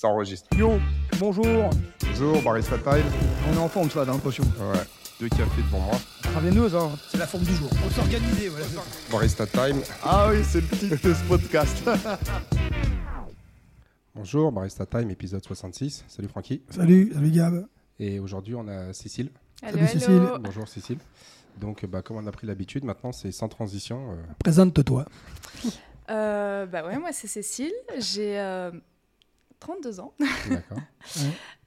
Ça enregistre. Yo, bonjour. Bonjour, Barista Time. On est en forme, ça, dans l'impression. Ouais, deux cafés devant moi. Travailleuse, hein. C'est la forme du jour. On s'organiser, voilà. Barista Time. Ah oui, c'est le titre de ce podcast. Bonjour, Barista Time, épisode 66. Salut Francky. salut, salut Gab. Et aujourd'hui, on a Cécile. Hello, Salut, hello. Cécile. Bonjour Cécile. Donc, bah, comme on a pris l'habitude, maintenant, c'est sans transition. euh, Présente-toi. Euh, bah ouais, moi c'est Cécile, j'ai euh, 32 ans. D'accord.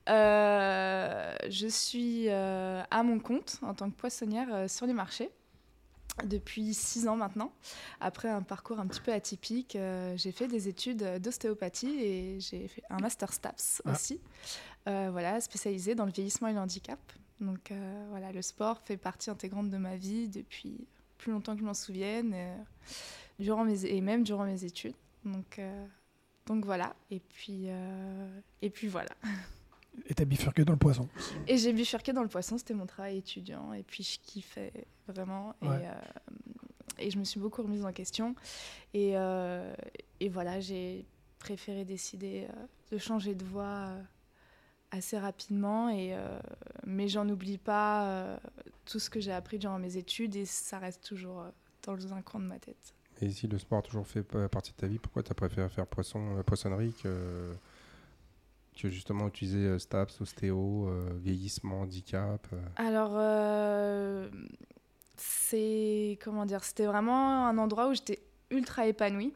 Euh, je suis euh, à mon compte en tant que poissonnière euh, sur les marchés depuis 6 ans maintenant. Après un parcours un petit peu atypique, j'ai fait des études d'ostéopathie et j'ai fait un master STAPS Ah. aussi, voilà, spécialisé dans le vieillissement et le handicap. Donc voilà, le sport fait partie intégrante de ma vie depuis plus longtemps que je m'en souvienne, durant mes, et même durant mes études. Donc, donc voilà, et puis, euh, et puis voilà. Et t'as bifurqué dans le poisson. Et j'ai bifurqué dans le poisson, c'était mon travail étudiant, et puis je kiffais vraiment. Et, euh, et je me suis beaucoup remise en question. Et, euh, et voilà, j'ai préféré décider de changer de voie assez rapidement. Et, mais j'en oublie pas tout ce que j'ai appris durant mes études, et ça reste toujours dans un coin de ma tête. Et si le sport a toujours fait pa- partie de ta vie, pourquoi tu as préféré faire poisson, euh, poissonnerie que, que justement utiliser euh, STAPS, ostéo, euh, vieillissement, handicap Alors, euh, c'est comment dire, c'était vraiment un endroit où j'étais ultra épanouie,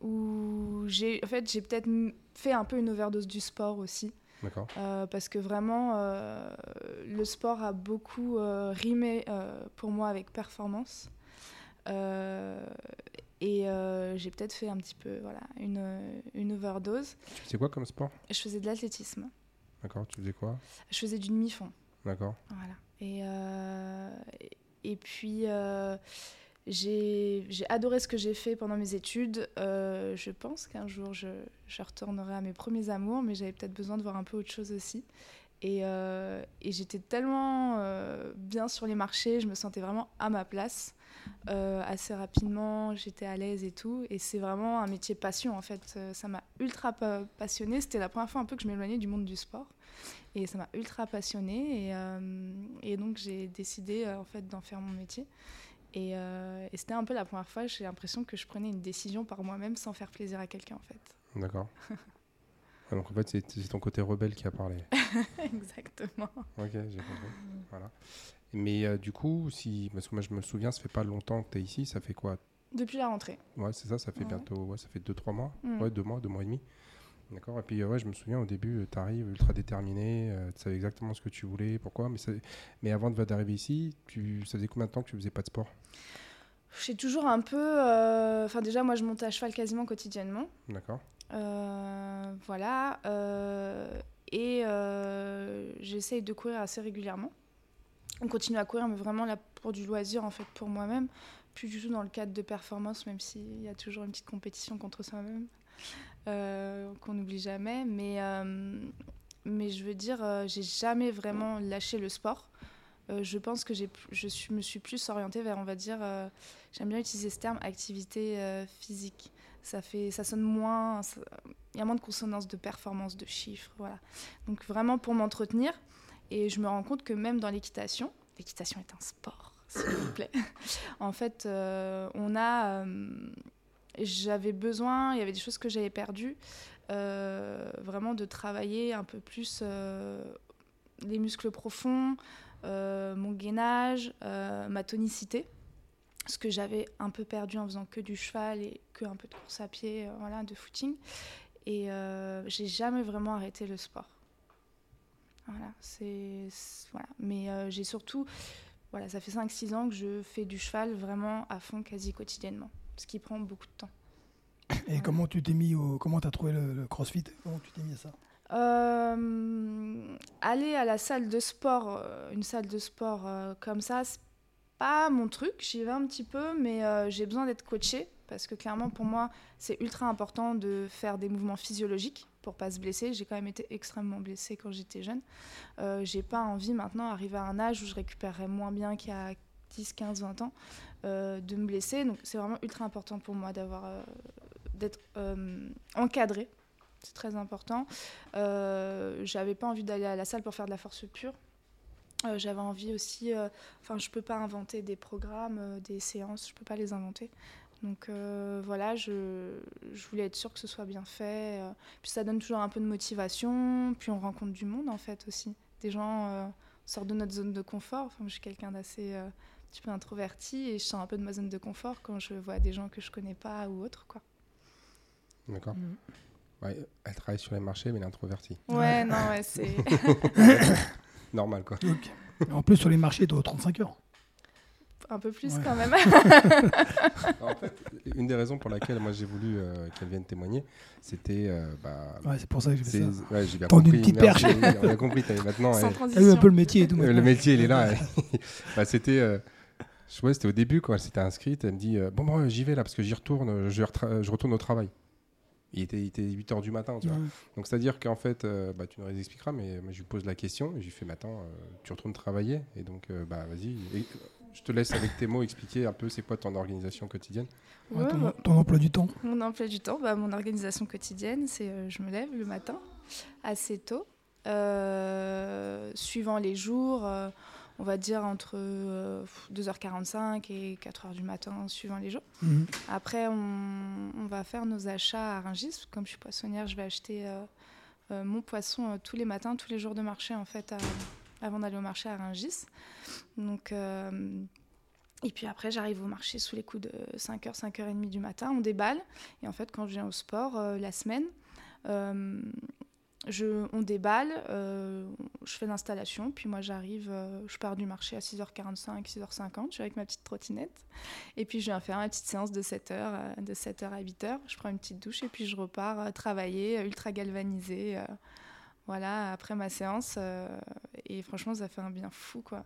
où j'ai, en fait, j'ai peut-être fait un peu une overdose du sport aussi, euh, parce que vraiment, euh, le sport a beaucoup euh, rimé pour moi avec performance. Et euh, j'ai peut-être fait un petit peu voilà, une, une overdose. Tu faisais quoi comme sport? Je faisais de l'athlétisme. D'accord. Tu faisais quoi? Je faisais du demi-fond. D'accord. Voilà. Et, euh, et- puis, euh, j'ai j'ai adoré ce que j'ai fait pendant mes études. Euh, je pense qu'un jour, je, je retournerai à mes premiers amours, mais j'avais peut-être besoin de voir un peu autre chose aussi. Et, et j'étais tellement bien sur les marchés, je me sentais vraiment à ma place. Euh, assez rapidement, j'étais à l'aise et tout. Et c'est vraiment un métier passion, en fait. Euh, Ça m'a ultra pa- passionnée. C'était la première fois un peu que je m'éloignais du monde du sport. Et ça m'a ultra passionnée. Et, euh, et donc, j'ai décidé, euh, en fait, d'en faire mon métier. Et, euh, et c'était un peu la première fois, j'ai l'impression que je prenais une décision par moi-même sans faire plaisir à quelqu'un, en fait. D'accord. Ah, donc en fait, c'est ton côté rebelle qui a parlé. Exactement. Ok, j'ai compris. Voilà. Mais euh, du coup, si, parce que moi je me souviens, ça fait pas longtemps que tu es ici, ça fait quoi? Depuis la rentrée. Ouais, c'est ça, ça fait Ouais. bientôt, ouais, ça fait 2-3 mois. Mm. Ouais, 2 mois, 2 mois et demi. D'accord. Et puis, euh, ouais, je me souviens au début, tu arrives ultra déterminé, tu savais exactement ce que tu voulais, pourquoi. Mais, ça- mais avant d'arriver ici, tu, ça faisait combien de temps que tu faisais pas de sport? J'ai toujours un peu. euh, Enfin, déjà, moi, je monte à cheval quasiment quotidiennement. D'accord. Euh, voilà. euh, et euh, j'essaye de courir assez régulièrement. On continue à courir, mais vraiment là pour du loisir, en fait, pour moi-même. Plus du tout dans le cadre de performance, même s'il y a toujours une petite compétition contre soi-même, euh, qu'on n'oublie jamais. Mais, euh, mais je veux dire, euh, j'ai jamais vraiment lâché le sport. Je pense que je suis, me suis plus orientée vers, on va dire, j'aime bien utiliser ce terme, activité physique ça fait ça sonne moins il y a moins de consonance de performance de chiffres voilà donc vraiment pour m'entretenir et je me rends compte que même dans l'équitation l'équitation est un sport s'il vous plaît en fait euh, on a euh, j'avais besoin il y avait des choses que j'avais perdues euh, vraiment de travailler un peu plus les muscles profonds mon gainage ma tonicité ce que j'avais un peu perdu en faisant que du cheval et que un peu de course à pied, voilà, de footing. Et euh, j'ai jamais vraiment arrêté le sport. Voilà, c'est voilà. Mais euh, j'ai surtout, voilà, ça fait 5-6 ans que je fais du cheval vraiment à fond, quasi quotidiennement, ce qui prend beaucoup de temps. Et comment tu t'es mis au. Comment t'as trouvé le, le crossfit? Comment tu t'es mis à ça? Euh, aller à la salle de sport, euh, une salle de sport euh, comme ça, c'est pas mon truc. J'y vais un petit peu, mais j'ai besoin d'être coachée parce que clairement pour moi c'est ultra important de faire des mouvements physiologiques pour pas se blesser. J'ai quand même été extrêmement blessée quand j'étais jeune. Euh, j'ai pas envie maintenant, arriver à un âge où je récupérerais moins bien a 10, 15, 20 ans, euh, de me blesser. Donc c'est vraiment ultra important pour moi d'avoir, euh, d'être euh, encadrée c'était très important. Euh, j'avais pas envie d'aller à la salle pour faire de la force pure. Euh, j'avais envie aussi, euh, enfin, je peux pas inventer des programmes, euh, des séances, je peux pas les inventer. Donc euh, voilà, je, je voulais être sûre que ce soit bien fait. euh, puis ça donne toujours un peu de motivation. Puis on rencontre du monde en fait aussi. Des gens euh, sortent de notre zone de confort. Enfin, je suis quelqu'un d'assez euh, un petit peu introverti et je sors un peu de ma zone de confort quand je vois des gens que je connais pas ou autre quoi. D'accord. Mm. Ouais, elle travaille sur les marchés, mais elle est introvertie. Ouais, non, ouais, c'est Normal, quoi. En plus, sur les marchés, tu as 35 heures. Un peu plus Ouais. quand même. en fait, une des raisons pour laquelle moi j'ai voulu euh, qu'elle vienne témoigner, c'était. euh, bah, Ouais, c'est pour ça que j'ai fait ça. ouais, j'ai bien Tendu compris. une petite perche. on a compris, t'avais maintenant. Sans elle- T'as vu un peu le métier et tout. Euh, le métier, il est là. bah, c'était, euh, je ouais, c'était au début quand elle s'était inscrite. Elle me dit euh, Bon, bon, j'y vais là parce que j'y retourne, je, retra- je retourne au travail. Il était, il était 8 h du matin, tu vois. Donc, c'est-à-dire qu'en fait, euh, bah, tu nous les expliqueras, mais je lui pose la question et je lui fais Maintenant, euh, tu retournes travailler? Et donc, euh, bah, vas-y. Je te laisse avec tes mots expliquer un peu c'est quoi ton organisation quotidienne. Ouais, Ouais, ton, bah, ton emploi du temps. Mon emploi du temps, bah, mon organisation quotidienne, c'est euh, je me lève le matin assez tôt, euh, suivant les jours, euh, on va dire entre euh, 2h45 et 4h du matin, suivant les jours. Mhm. Après, on, on va faire nos achats à Rungis. Comme je suis poissonnière, je vais acheter euh, euh, mon poisson euh, tous les matins, tous les jours de marché, en fait, à- avant d'aller au marché à Rungis. Donc, euh, et puis après, j'arrive au marché sous les coups de 5h, 5h30 du matin, on déballe. Et en fait, quand je viens au sport euh, la semaine, euh, je, on déballe, euh, je fais l'installation, puis moi j'arrive, euh, je pars du marché à 6h45, 6h50, je suis avec ma petite trottinette. Et puis je viens faire ma petite séance de 7h, euh, de 7h à 8h. Je prends une petite douche et puis je repars travailler, ultra galvanisée. Voilà, après ma séance. euh, et franchement, ça fait un bien fou, quoi.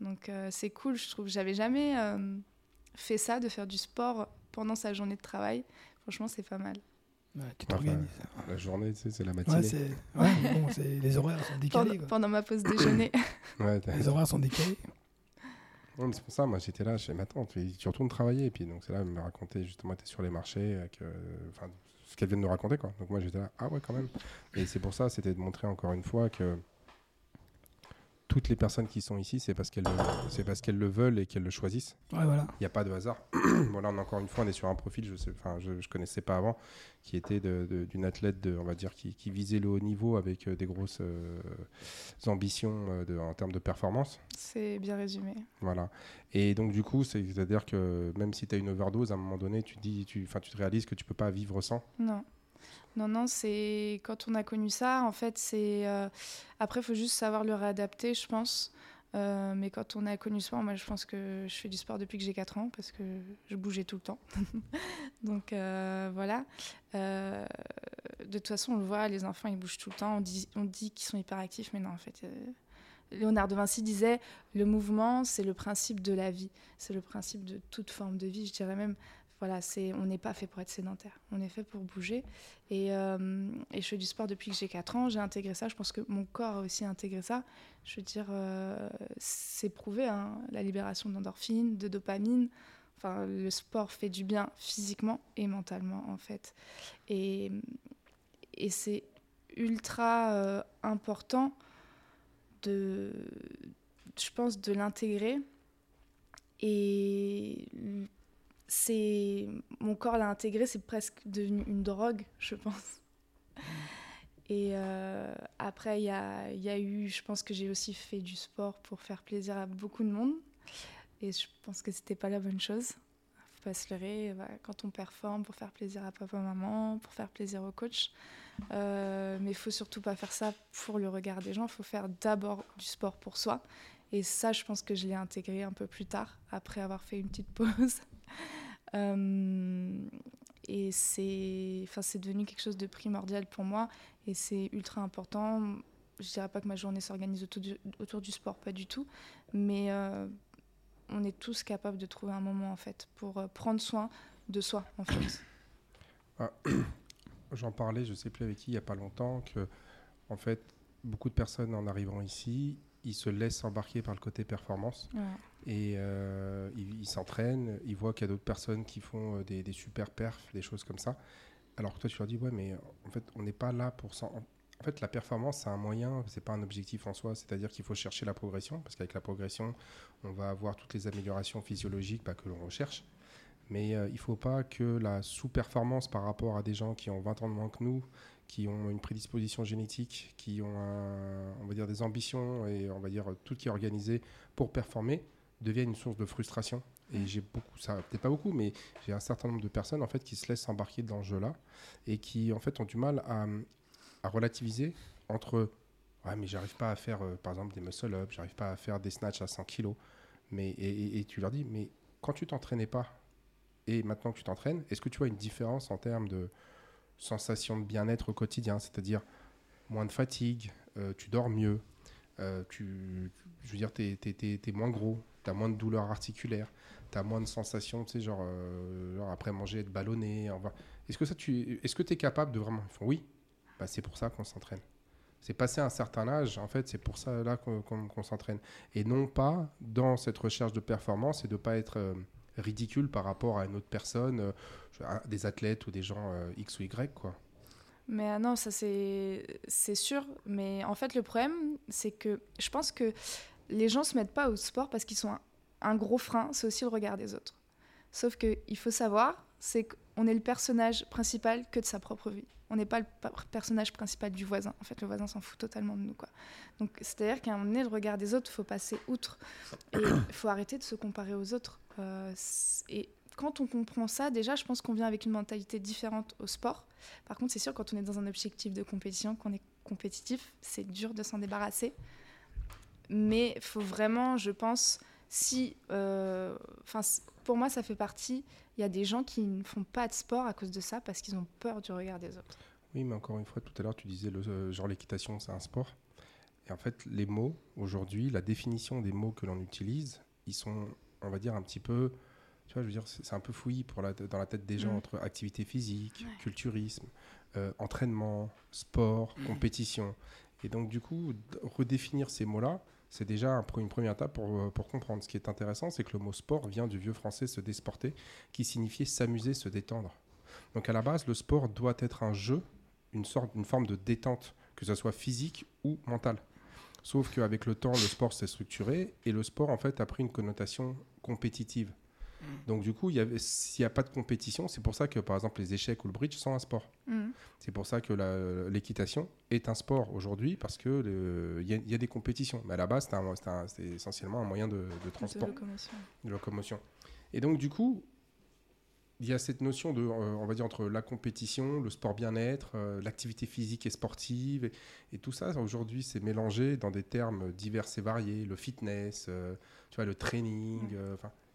Donc euh, c'est cool, je trouve. J'avais jamais euh, fait ça, de faire du sport pendant sa journée de travail. Franchement, c'est pas mal. Ouais, tu Enfin, t'organises. La journée, tu sais, c'est la Ouais, matinée. c'est... Ouais, mais bon, c'est... les horaires sont Pendant, décalés. quoi. pendant ma pause déjeuner. Les horaires sont décalés. C'est pour ça, moi j'étais là, je fais, mais attends, tu, tu retournes travailler. Et puis donc c'est là, elle me racontait justement, tu sur les marchés, que, enfin, ce qu'elle vient de nous raconter. Quoi. Donc moi j'étais là, ah ouais, quand même. Et c'est pour ça, c'était de montrer encore une fois que toutes les personnes qui sont ici, c'est parce qu'elles le- c'est parce qu'elles le veulent et qu'elles le choisissent. Ouais, voilà. Il n'y a pas de hasard. voilà, on, encore une fois, on est sur un profil, je sais, enfin, je, je connaissais pas avant, qui était d'une athlète, de, on va dire, qui, qui visait le haut niveau avec euh, des grosses euh, ambitions euh, de- en termes de performance. C'est bien résumé. Voilà. Et donc, du coup, c'est- c'est-à-dire que même si tu as une overdose, à un moment donné, tu, te dis, tu, enfin, tu te réalises que tu peux pas vivre sans. Non. Non, non, c'est quand on a connu ça, en fait, c'est. euh, Après, il faut juste savoir le réadapter, je pense. Euh, mais quand on a connu sport, moi, je pense que je fais du sport depuis que j'ai 4 ans parce que je bougeais tout le temps. Donc, euh, voilà. De toute façon, on le voit, les enfants, ils bougent tout le temps. On dit, on dit qu'ils sont hyperactifs, mais non, en fait. Léonard de Vinci disait le mouvement, c'est le principe de la vie. C'est le principe de toute forme de vie, je dirais même. Voilà, c'est, on n'est pas fait pour être sédentaire, on est fait pour bouger. Et, euh, je fais du sport depuis que j'ai 4 ans, j'ai intégré ça, je pense que mon corps a aussi intégré ça. Je veux dire, euh, c'est prouvé, hein, la libération d'endorphines, de dopamine. Enfin, le sport fait du bien physiquement et mentalement, en fait. Et, et c'est ultra euh, important de, je pense, de l'intégrer. Et c'est mon corps l'a intégré, c'est presque devenu une drogue, je pense. Et euh, après, il y a, eu, je pense que j'ai aussi fait du sport pour faire plaisir à beaucoup de monde. Et je pense que c'était pas la bonne chose. Faut pas se leurrer. quand on performe pour faire plaisir à papa, maman, pour faire plaisir au coach. Euh, mais faut surtout pas faire ça pour le regard des gens. Faut faire d'abord du sport pour soi. Et ça, je pense que je l'ai intégré un peu plus tard, après avoir fait une petite pause. Euh, et c'est enfin, c'est devenu quelque chose de primordial pour moi. Et c'est ultra important. Je dirais pas que ma journée s'organise autour du, autour du sport, pas du tout. Mais euh, on est tous capables de trouver un moment, en fait, pour euh, prendre soin de soi, en fait. J'en parlais, je sais plus avec qui, il y a pas longtemps, que en fait, beaucoup de personnes en arrivant ici, ils se laissent embarquer par le côté performance Ouais. Et euh, ils ils s'entraînent, ils voient qu'il y a d'autres personnes qui font euh, des, super perfs, des choses comme ça. alors que toi, tu leur dis, ouais, mais en fait, on n'est pas là pour ça. En fait, la performance, c'est un moyen, c'est pas un objectif en soi. C'est-à-dire qu'il faut chercher la progression, parce qu'avec la progression, on va avoir toutes les améliorations physiologiques bah, que l'on recherche. Mais euh, il ne faut pas que la sous-performance par rapport à des gens qui ont 20 ans de moins que nous, qui ont une prédisposition génétique, qui ont, on va dire, des ambitions et on va dire tout qui est organisé pour performer, devienne une source de frustration. Et j'ai beaucoup, ça peut-être pas beaucoup, mais j'ai un certain nombre de personnes en fait qui se laissent embarquer dans ce jeu-là et qui en fait ont du mal à, relativiser entre ouais mais j'arrive pas à faire euh, par exemple des muscle up, j'arrive pas à faire des snatchs à 100 kg, mais et, et, tu leur dis mais quand tu t'entraînais pas et maintenant que tu t'entraînes, est-ce que tu vois une différence en termes de sensation de bien-être au quotidien, c'est-à-dire moins de fatigue, euh, tu dors mieux, euh, tu, je veux dire, tu es, moins gros, tu as moins de douleurs articulaires, tu as moins de sensations, tu sais, genre, euh, genre après manger, être ballonné. Est-ce que tu est-ce que es capable de vraiment. oui, bah, c'est pour ça qu'on s'entraîne. C'est passé un certain âge, en fait, c'est pour ça là qu'on s'entraîne. Et non pas dans cette recherche de performance et de ne pas être ridicule par rapport à une autre personne, euh, des athlètes ou des gens euh, X ou Y, quoi. Mais euh, non, ça c'est sûr. Mais en fait, le problème, c'est que je pense que les gens se mettent pas au sport parce qu'ils sont un, gros frein, c'est aussi le regard des autres. Sauf qu'il faut savoir, c'est qu'on est le personnage principal que de sa propre vie. On n'est pas le personnage principal du voisin. En fait, le voisin s'en fout totalement de nous. Quoi. Donc, c'est-à-dire qu'à un moment donné, le regard des autres, il faut passer outre. Et il faut arrêter de se comparer aux autres. Euh, et quand on comprend ça, déjà, je pense qu'on vient avec une mentalité différente au sport. Par contre, c'est sûr, quand on est dans un objectif de compétition, qu'on est compétitif, c'est dur de s'en débarrasser. Mais il faut vraiment, je pense, si. Euh, enfin, pour moi, ça fait partie. Il y a des gens qui ne font pas de sport à cause de ça parce qu'ils ont peur du regard des autres. Oui, mais encore une fois, tout à l'heure, tu disais le euh, genre l'équitation, c'est un sport. Et en fait, les mots, aujourd'hui, la définition des mots que l'on utilise, ils sont on va dire, un petit peu. Tu vois, je veux dire, c'est un peu fouillis pour la, dans la tête des gens mm. entre activité physique, culturisme, euh, entraînement, sport, mm. compétition. Et donc, du coup, redéfinir ces mots-là, c'est déjà une première étape pour, euh, pour, comprendre. Ce qui est intéressant, c'est que le mot sport vient du vieux français se désporter, qui signifiait s'amuser, se détendre. Donc, à la base, le sport doit être un jeu, une, sorte, une forme de détente, que ce soit physique ou mentale. Sauf qu'avec le temps, le sport s'est structuré et le sport, en fait, a pris une connotation compétitive. Mm. Donc du coup, s'il n'y a pas de compétition, c'est pour ça que par exemple les échecs ou le bridge sont un sport. Mm. C'est pour ça que l'équitation est un sport aujourd'hui parce qu'il y, y, a des compétitions. Mais à la base, c'est essentiellement un moyen de, transport. De locomotion. de locomotion. Et donc du coup, il y a cette notion de, euh, on va dire, entre la compétition, le sport bien-être, euh, l'activité physique et sportive, et, tout ça, aujourd'hui, c'est mélangé dans des termes divers et variés, le fitness, euh, tu vois, le training,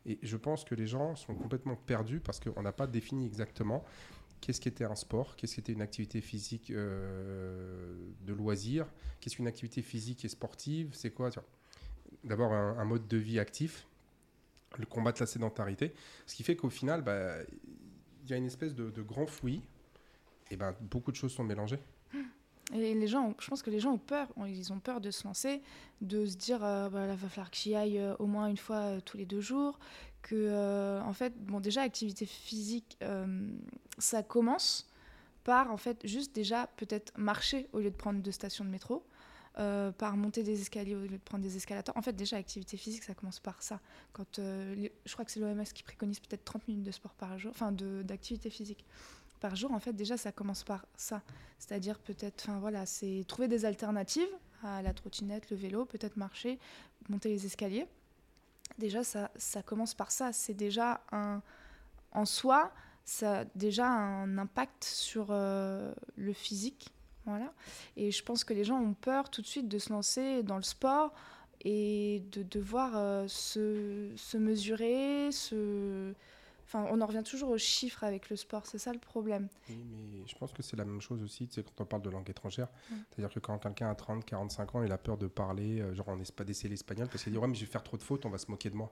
et je pense que les gens sont complètement perdus parce qu'on n'a pas défini exactement qu'est-ce qu'était un sport, qu'est-ce qu'était une activité physique de loisir, qu'est-ce qu'une activité physique et sportive, c'est quoi D'abord un, mode de vie actif, le combattre la sédentarité. Ce qui fait qu'au final, bah, il y a une espèce de, grand fouillis, et ben, beaucoup de choses sont mélangées. Et les gens, je pense que les gens ont peur, ils ont peur de se lancer, de se dire, euh, bah, va falloir que j'y aille euh, au moins une fois euh, tous les deux jours, que, en fait, bon, déjà, activité physique, ça commence par, en fait, juste déjà peut-être marcher au lieu de prendre deux stations de métro. Euh, par monter des escaliers au lieu de prendre des escalators. En fait, déjà, activité physique, ça commence par ça. Quand, euh, je crois que c'est l'OMS qui préconise peut-être 30 minutes de sport par jour, enfin d'activité physique par jour. En fait, déjà, ça commence par ça. C'est-à-dire peut-être, enfin voilà, c'est trouver des alternatives à la trottinette, le vélo, peut-être marcher, monter les escaliers. Déjà, ça, ça commence par ça. C'est déjà un, en soi, ça a déjà un impact sur euh, le physique voilà. Et je pense que les gens ont peur tout de suite de se lancer dans le sport et de devoir euh, se, se, mesurer, se... Enfin, on en revient toujours aux chiffres avec le sport, c'est ça le problème. Oui, mais je pense que c'est la même chose aussi, c'est quand on parle de langue étrangère. C'est-à-dire que quand quelqu'un a 30, 45 ans, il a peur de parler, euh, genre on n'est pas d'essayer l'espagnol, parce qu'il dit, ouais, mais je vais faire trop de fautes, on va se moquer de moi.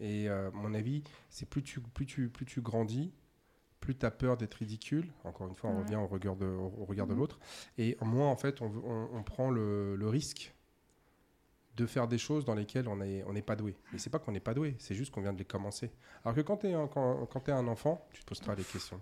Et euh, mon avis, c'est plus tu, plus, tu, plus tu grandis, plus tu as peur d'être ridicule. Encore une fois, on revient au regard de, au regard de mhm. l'autre. Et moins, en fait, on, on, prend le, le, risque de faire des choses dans lesquelles on n'est on pas doué. Mais c'est pas qu'on n'est pas doué, c'est juste qu'on vient de les commencer. Alors que quand tu es, es, un enfant, tu te poseras les questions.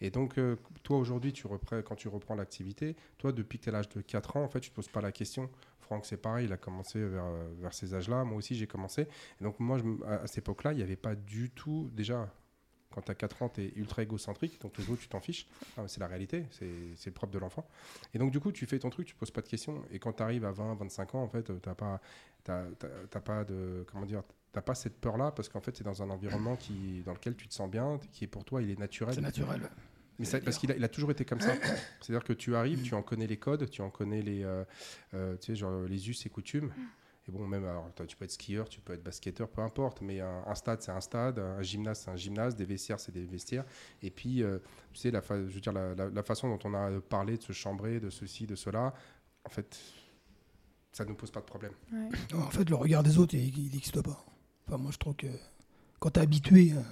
Et donc, euh, toi, aujourd'hui, tu reprends, quand tu reprends l'activité, toi, depuis que tu l'âge de 4 ans, en fait, tu ne te poses pas la question. Franck, c'est pareil, il a commencé vers, vers ces âges-là. Moi aussi, j'ai commencé. Et donc, moi, je, à, à cette époque-là, il n'y avait pas du tout, déjà, quand tu as 4 ans, tu es ultra égocentrique, donc autres, tu t'en fiches. Ah, c'est la réalité, c'est le propre de l'enfant. Et donc, du coup, tu fais ton truc, tu poses pas de questions. Et quand tu arrives à 20, 25 ans, en fait, tu n'as pas, pas de. Comment dire T'as pas cette peur-là parce qu'en fait, c'est dans un environnement qui, dans lequel tu te sens bien, qui est pour toi, il est naturel. C'est naturel. Mais ça, parce qu'il a, il a, toujours été comme ça. C'est-à-dire que tu arrives, tu en connais les codes, tu en connais les, euh, euh, tu sais, genre, les us et coutumes. Et bon, même, alors, tu peux être skieur, tu peux être basketteur, peu importe, mais un, stade, c'est un stade, un gymnase, c'est un gymnase, des vestiaires, c'est des vestiaires. Et puis, euh, tu sais, la, je veux dire, la, la, la, façon dont on a parlé de se chambrer, de ceci, de cela, en fait, ça ne nous pose pas de problème. Ouais. En fait, le regard des autres, il n'existe pas. Enfin, moi, je trouve que quand tu es habitué, euh,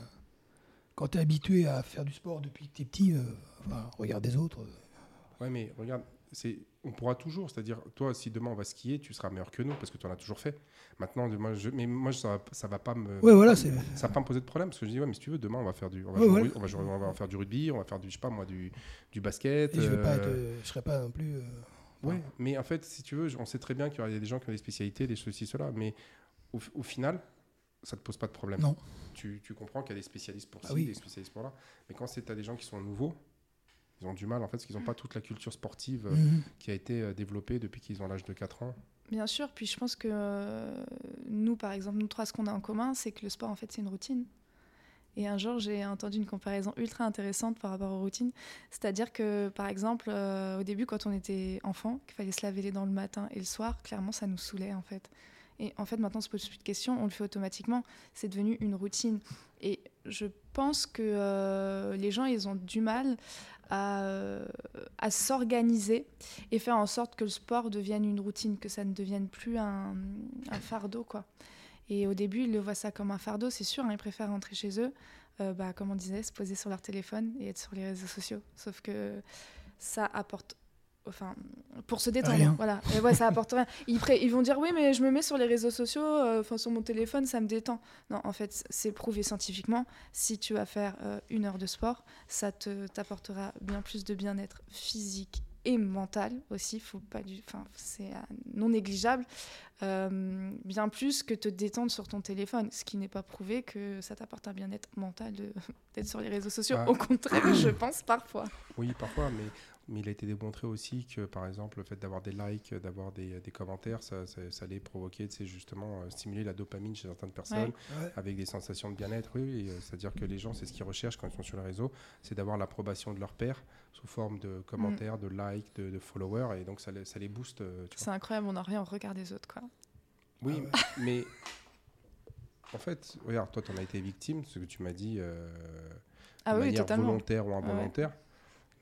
quand tu es habitué à faire du sport depuis que tu es petit, euh, enfin, regard des autres. Ouais, mais regarde, c'est on pourra toujours, c'est-à-dire, toi, si demain on va skier, tu seras meilleur que nous parce que tu en as toujours fait. Maintenant, moi, je, mais moi, ça, ça va pas me, ouais, voilà, ça va pas me poser de problème parce que je dis, ouais, mais si tu veux, demain on va faire du, on va, Ouais, jouer- voilà. on va, jouer- on va faire du rugby, on va faire du, je sais pas moi, du, du basket. Et je ne euh, serais pas non plus. euh, Ouais, mais en fait, si tu veux, on sait très bien qu'il y a des gens qui ont des spécialités, des ceci, cela, mais au, au final, ça te pose pas de problème. Non. Tu, tu comprends qu'il y a des spécialistes pour Ah ci, oui. des spécialistes pour là, mais quand c'est à des gens qui sont nouveaux, ils ont du mal en fait, parce qu'ils n'ont pas toute la culture sportive euh, mhm. qui a été euh, développée depuis qu'ils ont l'âge de 4 ans. Bien sûr, puis je pense que euh, nous, par exemple, nous trois, ce qu'on a en commun, c'est que le sport, en fait, c'est une routine. Et un jour, j'ai entendu une comparaison ultra intéressante par rapport aux routines. C'est-à-dire que, par exemple, euh, au début, quand on était enfant, qu'il fallait se laver les dents le matin et le soir, clairement, ça nous saoulait, en fait. Et en fait, maintenant, on se pose plus de questions, on le fait automatiquement. C'est devenu une routine. Et je pense que euh, les gens, ils ont du mal à, euh, à s'organiser et faire en sorte que le sport devienne une routine, que ça ne devienne plus un, un fardeau, quoi. Et au début, ils le voient ça comme un fardeau, c'est sûr, hein, ils préfèrent rentrer chez eux, euh, bah, comme on disait, se poser sur leur téléphone et être sur les réseaux sociaux. Sauf que ça apporte... Enfin, pour se détendre, Rien. voilà. Et ouais, ça apporte rien. Ils, vont dire oui, mais je me mets sur les réseaux sociaux, euh, enfin sur mon téléphone, ça me détend. Non, en fait, c'est prouvé scientifiquement. Si tu vas faire euh, une heure de sport, ça te t'apportera bien plus de bien-être physique et mental aussi. Faut pas du, enfin, c'est euh, non négligeable. Euh, bien plus que te détendre sur ton téléphone, ce qui n'est pas prouvé que ça t'apporte un bien-être mental d'être sur les réseaux sociaux. Ah. Au contraire, je pense parfois. Oui, parfois, mais, mais il a été démontré aussi que, par exemple, le fait d'avoir des likes, d'avoir des, des commentaires, ça, ça, ça allait provoquer, c'est justement euh, stimuler la dopamine chez certaines personnes. Ouais. avec des sensations de bien-être. Oui, oui, euh, c'est-à-dire que les gens, c'est ce qu'ils recherchent quand ils sont sur les réseaux, c'est d'avoir l'approbation de leur père sous forme de commentaires, de likes, de, de followers, et donc ça les, ça les booste. euh. C'est incroyable, on n'a rien au regard des autres, quoi. Oui, Ah ouais. mais en fait, regarde, toi, tu en as été victime, ce que tu m'as dit, euh, Ah de oui, manière totalement. volontaire ou ouais.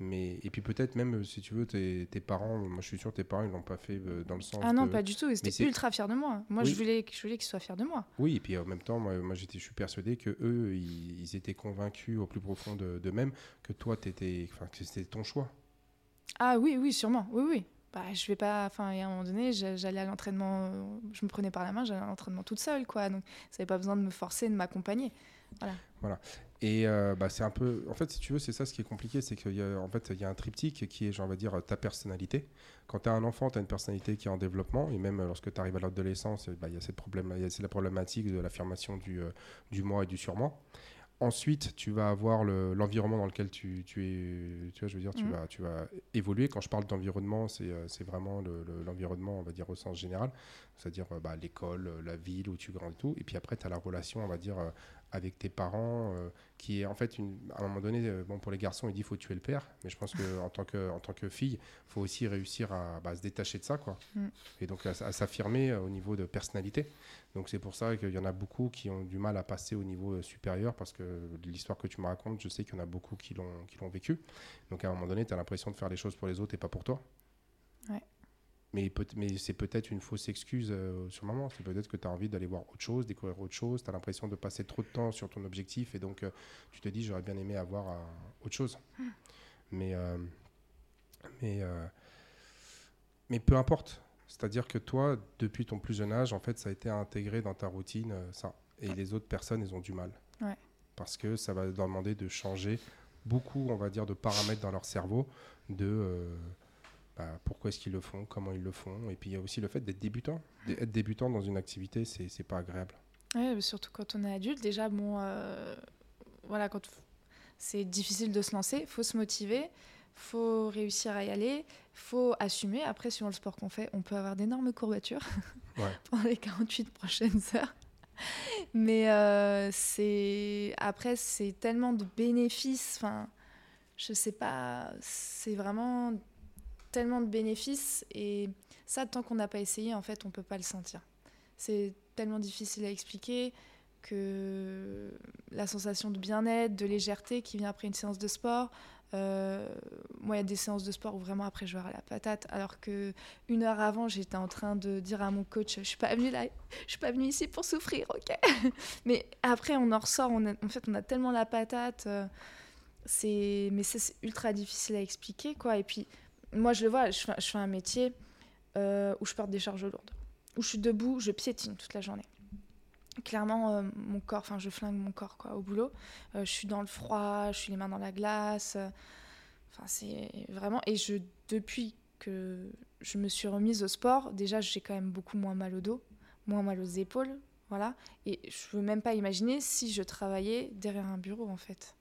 Mais, et puis peut-être même, euh, si tu veux, tes, tes parents, moi je suis sûr que tes parents, ils l'ont pas fait euh, dans le sens Ah non, de- pas du tout. Ils étaient ultra fiers de moi. Moi, Oui. je voulais, je voulais qu'ils soient fiers de moi. Oui, et puis en même temps, moi, moi j'étais, je suis persuadé que eux, ils, ils étaient convaincus au plus profond de- d'eux-mêmes que toi, t'étais, enfin, que c'était ton choix. Ah oui, oui, sûrement. Oui, oui. Bah, je vais pas. Enfin, à un moment donné, j'a- j'allais à l'entraînement. Je me prenais par la main, j'allais à l'entraînement toute seule, quoi. Donc, ça n'avait pas besoin de me forcer, de m'accompagner. Et euh, bah, c'est un peu, en fait, si tu veux, c'est ça ce qui est compliqué, c'est qu'il y a, en fait, il y a un triptyque qui est, genre, on va dire, ta personnalité. Quand tu as un enfant, tu as une personnalité qui est en développement, et même lorsque tu arrives à l'adolescence, bah, il y a cette problème, il y a- la problématique de l'affirmation du, euh, du moi et du surmoi. Ensuite, tu vas avoir le- l'environnement dans lequel tu, tu es, tu vois, je veux dire, tu, Mhm. vas, tu vas évoluer. Quand je parle d'environnement, c'est euh, c'est vraiment le- le- l'environnement, on va dire, au sens général, c'est-à-dire euh, bah, l'école, euh, la ville où tu grandis et tout. Et puis après, tu as la relation, on va dire, euh, avec tes parents, euh, qui est en fait, une, à un moment donné, euh, bon, pour les garçons, il dit faut tuer le père, mais je pense qu'en tant que, en tant que fille, il faut aussi réussir à bah, se détacher de ça, quoi. Mm. Et donc à, s'affirmer euh, au niveau de personnalité. Donc c'est pour ça qu'il y en a beaucoup qui ont du mal à passer au niveau supérieur, parce que l'histoire que tu me racontes, je sais qu'il y en a beaucoup qui l'ont qui l'ont vécu. Donc à un moment donné, tu as l'impression de faire les choses pour les autres et pas pour toi. Ouais. Mais, peut- mais c'est peut-être une fausse excuse euh, sur le moment. C'est peut-être que tu as envie d'aller voir autre chose, découvrir autre chose. Tu as l'impression de passer trop de temps sur ton objectif et donc euh, tu te dis j'aurais bien aimé avoir euh, autre chose. Mais, euh, mais, mais peu importe. C'est-à-dire que toi, depuis ton plus jeune âge, en fait, ça a été intégré dans ta routine, ça. Et les autres personnes, elles ont du mal. Ouais. Parce que ça va leur demander de changer beaucoup, on va dire, de paramètres dans leur cerveau de bah, pourquoi est-ce qu'ils le font, comment ils le font. Et puis il y a aussi le fait d'être débutant. Être débutant dans une activité, c'est pas agréable. Ouais, surtout quand on est adulte. Déjà, bon, euh, voilà, quand c'est difficile de se lancer, faut se motiver, faut réussir à y aller, faut assumer. Après, suivant le sport qu'on fait, on peut avoir d'énormes courbatures pendant les 48 prochaines heures. Mais euh, c'est après, c'est tellement de bénéfices. Enfin, je sais pas, c'est vraiment tellement de bénéfices et ça, tant qu'on n'a pas essayé, en fait, on peut pas le sentir. C'est tellement difficile à expliquer que la sensation de bien-être, de légèreté qui vient après une séance de sport. Euh, moi, il y a des séances de sport où vraiment après je vais à la patate, alors que une heure avant, j'étais en train de dire à mon coach, je suis pas venue là, je suis pas venue ici pour souffrir, ok? mais après, on en ressort, en fait, on a tellement la patate, euh, c'est, mais c'est ultra difficile à expliquer, quoi. Et puis, moi, je le vois, je fais, un métier euh, où je porte des charges lourdes où je suis debout, je piétine toute la journée. Clairement, euh, mon corps, enfin, je flingue mon corps au boulot. Euh, je suis dans le froid, je suis les mains dans la glace. Enfin, c'est vraiment. Et je, depuis que je me suis remise au sport, déjà, j'ai quand même beaucoup moins mal au dos, moins mal aux épaules. Voilà. Et je veux même pas imaginer si je travaillais derrière un bureau, en fait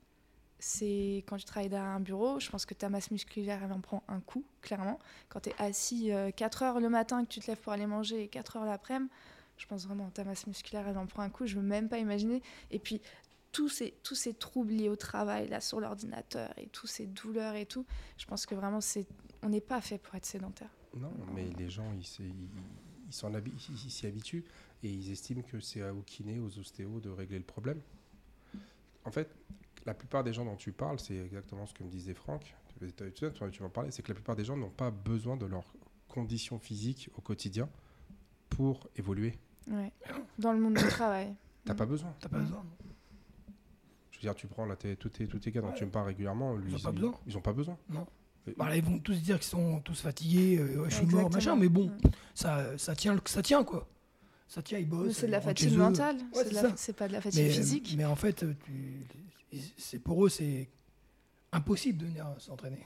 c'est quand tu travailles derrière un bureau, je pense que ta masse musculaire, elle en prend un coup, clairement. Quand tu es assis 4 euh, heures le matin, que tu te lèves pour aller manger et 4 heures l'après-midi, je pense vraiment ta masse musculaire, elle en prend un coup, je veux même pas imaginer. Et puis, tous ces, tous ces troubles liés au travail, là, sur l'ordinateur, et tous ces douleurs et tout, je pense que vraiment, c'est, on n'est pas fait pour être sédentaire. Non, mais les gens, ils, ils s'y habituent et ils estiment que c'est aux kinés, aux ostéos de régler le problème. En fait, la plupart des gens dont tu parles, c'est exactement ce que me disait Franck, tu, tu m'en parlais, c'est que la plupart des gens n'ont pas besoin de leurs conditions physiques au quotidien pour évoluer. Ouais. Dans le monde du travail. T'as pas besoin. T'as pas besoin. Je veux dire, tu prends là, tous, tes, tous tes gars dont tu me parles régulièrement, ils n'ont pas besoin. Ils ont pas besoin. Non. Bah, ils vont tous dire qu'ils sont tous fatigués, euh, je suis mort, machin, mais bon, ça, ça, tient, ça tient quoi. Ça tient, ils bossent. C'est de la fatigue mentale, c'est pas de la fatigue physique. Mais en fait, tu, c'est pour eux, c'est impossible de venir s'entraîner.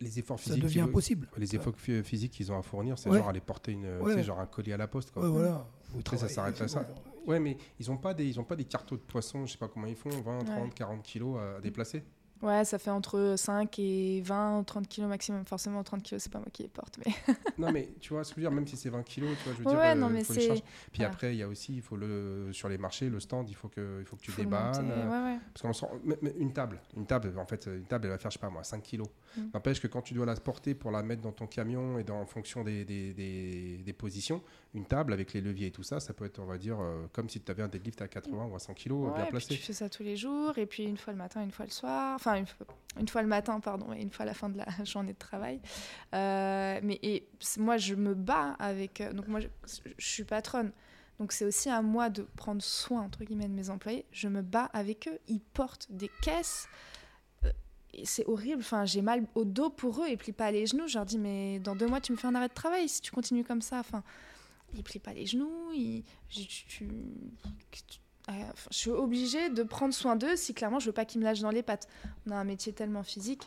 Les efforts physiques. Ça devient impossible. Les efforts physiques qu'ils ont à fournir, c'est genre aller porter une, genre un colis à la poste. Quoi. Ouais, voilà. Après, ça s'arrête à ça. Ouais, mais ils n'ont pas, des, ils ont pas des cartos de poisson, je sais pas comment ils font, 20, 30, 40 kilos à déplacer. Ouais, ça fait entre 5 et 20, 30 kilos maximum. Forcément, 30 kilos, c'est pas moi qui les porte. Mais... non, mais tu vois ce que je veux dire, même si c'est 20 kilos, tu vois, je veux dire, ouais, non, euh, mais faut les Puis après, il y a aussi, il faut le, sur les marchés, le stand, il faut que, il faut que tu déballes. Euh, ouais, parce qu'on une table, une table, en fait, une table, elle va faire, je sais pas moi, 5 kilos. Mm. N'empêche que quand tu dois la porter pour la mettre dans ton camion et dans, en fonction des, des, des, des positions, une table avec les leviers et tout ça, ça peut être, on va dire, euh, comme si tu avais un deadlift à 80 ou à 100 kilos bien placé. tu fais ça tous les jours, et puis une fois le matin, une fois le soir, enfin une fois, le matin, pardon, et une fois à la fin de la journée de travail. Euh, mais et, moi, je me bats avec. Euh, donc moi, je, suis patronne. Donc c'est aussi à moi de prendre soin entre guillemets de mes employés. Je me bats avec eux. Ils portent des caisses c'est horrible. Enfin, j'ai mal au dos pour eux et plient pas les genoux. Je leur dis, mais dans deux mois, tu me fais un arrêt de travail si tu continues comme ça. Enfin, il plie pas les genoux, je, suis obligée de prendre soin d'eux si clairement je veux pas qu'ils me lâchent dans les pattes. On a un métier tellement physique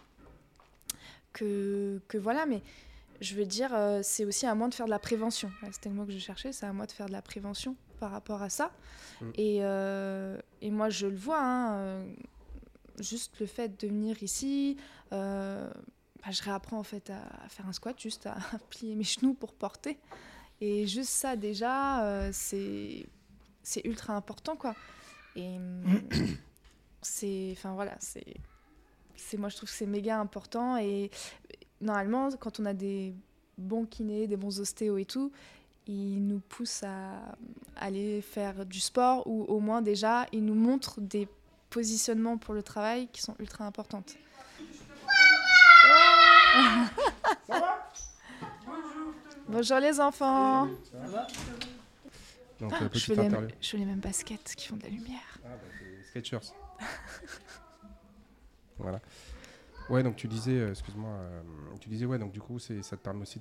que, que voilà, mais je veux dire, euh, c'est aussi à moi de faire de la prévention. C'était le mot que je cherchais, c'est à moi de faire de la prévention par rapport à ça. Mm. Et, euh, et, moi, je le vois, hein, euh, juste le fait de venir ici, bah, je réapprends en fait à, faire un squat, juste à plier mes genoux pour porter. Et juste ça, déjà, euh, c'est c'est ultra important, quoi. Et c'est. Enfin, voilà, c'est. Moi, je trouve que c'est méga important. Et normalement, quand on a des bons kinés, des bons ostéos et tout, ils nous poussent à aller faire du sport ou au moins déjà, ils nous montrent des positionnements pour le travail qui sont ultra importantes. Ça va? Bonjour les enfants. Ça va? Donc, ah, je, fais les, je, fais les, mêmes baskets qui font de la lumière. Ah, bah, c'est Sketchers. voilà. Ouais, donc tu disais, euh, excuse-moi, euh, tu disais, ouais, donc du coup, ça te permet aussi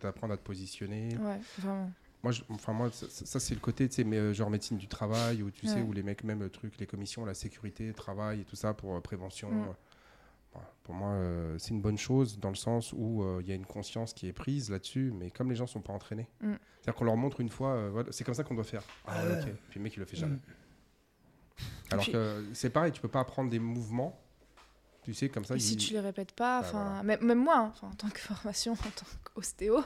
d'apprendre à te positionner. Ouais, vraiment. moi, je- enfin, moi ça, ça, c'est le côté, tu sais, mais, euh, genre médecine du travail, où tu sais, Ouais. où les mecs, même le truc, les commissions, la sécurité, travail et tout ça pour euh, prévention. Mm. Pour moi, euh, c'est une bonne chose dans le sens où euh, il y a une conscience qui est prise là-dessus, mais comme les gens sont pas entraînés, Mm. c'est-à-dire qu'on leur montre une fois, euh, voilà, c'est comme ça qu'on doit faire. Ah, Ah ouais. Puis le mec, il le fait jamais. Mm. Alors puis- que c'est pareil, tu peux pas apprendre des mouvements, tu sais, comme ça. Et si tu les répètes pas, Bah, voilà. même, moi, hein, enfin, en tant que formation, en tant qu'ostéo,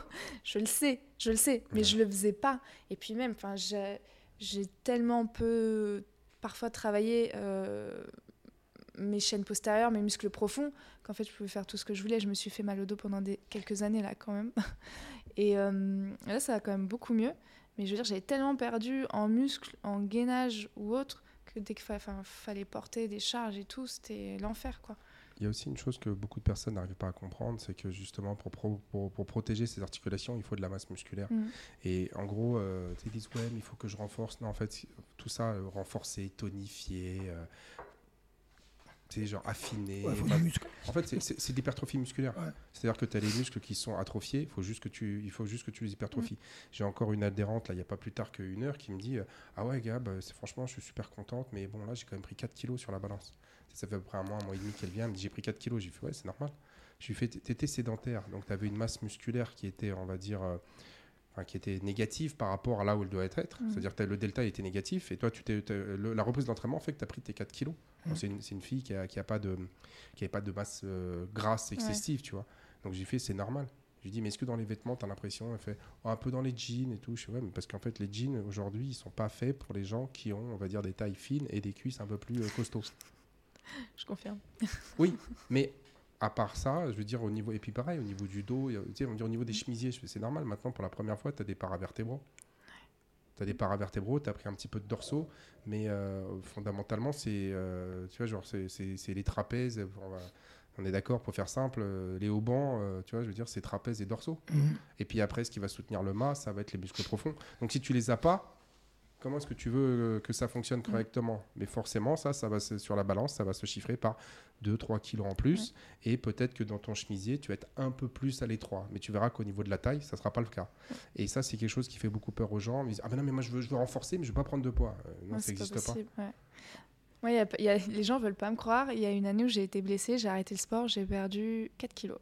je le sais, je le sais, mais Ouais. je le faisais pas. Et puis même, enfin, j'ai j'ai tellement peu parfois travaillé euh, mes chaînes postérieures, mes muscles profonds, qu'en fait, je pouvais faire tout ce que je voulais. Je me suis fait mal au dos pendant des, quelques années là, quand même. Et euh, là, ça va quand même beaucoup mieux. Mais je veux dire, j'avais tellement perdu en muscles, en gainage ou autre, que dès qu'il fa- fallait porter des charges et tout, c'était l'enfer, quoi. Il y a aussi une chose que beaucoup de personnes n'arrivent pas à comprendre, c'est que justement pour, pro- pour, pour protéger ces articulations, il faut de la masse musculaire. Mhm. Et en gros, euh, ils disent ouais, mais il faut que je renforce. Non, en fait, tout ça, euh, renforcer, tonifier, euh, sais, genre. Ouais, muscle. en fait, c'est- c'est c'est de l'hypertrophie musculaire. Ouais. C'est-à-dire que tu as les muscles qui sont atrophiés, il faut juste que tu, il faut juste que tu les hypertrophies. J'ai encore une adhérente, là, il n'y a pas plus tard qu'une heure, qui me dit euh, Ah ouais, Gab, c'est- franchement, je suis super contente, mais bon, là, j'ai quand même pris 4 kilos sur la balance. Ça fait à peu près un mois, un mois et demi qu'elle vient, J'ai pris 4 kilos. J'ai fait Ouais, c'est normal. Je lui fais T'étais sédentaire, donc tu avais une masse musculaire qui était, on va dire, euh, qui était négative par rapport à là où elle doit être. Mhm. C'est-à-dire que le delta était négatif, et toi, tu la reprise d'entraînement fait que tu as pris tes 4 kilos. Bon, Mhm. c'est, une, une fille qui n'a qui a pas, de, qui avait pas de masse euh, grasse excessive, tu vois. Donc j'ai fait, c'est normal. Je lui dis, mais est-ce que dans les vêtements, tu as l'impression Elle fait, Oh, un peu dans les jeans et tout? Je fais, ouais, mais parce qu'en fait, les jeans, aujourd'hui, ils sont pas faits pour les gens qui ont, on va dire, des tailles fines et des cuisses un peu plus euh, costauds. Je confirme. Oui, mais à part ça, je veux dire, au niveau, et puis pareil, au niveau du dos, tu sais, on dit au niveau des chemisiers, je fais, c'est normal, maintenant, pour la première fois, tu as des paravertébraux. Tu as des paravertébraux, tu as pris un petit peu de dorsaux, mais euh, fondamentalement, c'est, euh, tu vois, genre, c'est, c'est- c'est les trapèzes, on, va- on est d'accord, pour faire simple, euh, les haubans, tu vois, je veux dire, c'est trapèzes et dorsaux. Mhm. Et puis après, ce qui va soutenir le mât, ça va être les muscles profonds. Donc si tu les as pas, comment est-ce que tu veux euh, que ça fonctionne correctement Mais forcément, ça, ça va se- sur la balance, ça va se chiffrer par 2-3 kilos en plus. Et peut-être que dans ton chemisier, tu vas être un peu plus à l'étroit. Mais tu verras qu'au niveau de la taille, ça sera pas le cas. Et ça, c'est quelque chose qui fait beaucoup peur aux gens. Ils disent, ah ben non, mais moi, je veux, je veux renforcer, mais je veux pas prendre de poids. Euh, non, ça n'existe pas. possible, ouais. Ouais, y a pas- y a- les gens veulent pas me croire. Il y a une année où j'ai été blessée, j'ai arrêté le sport, j'ai perdu 4 kilos.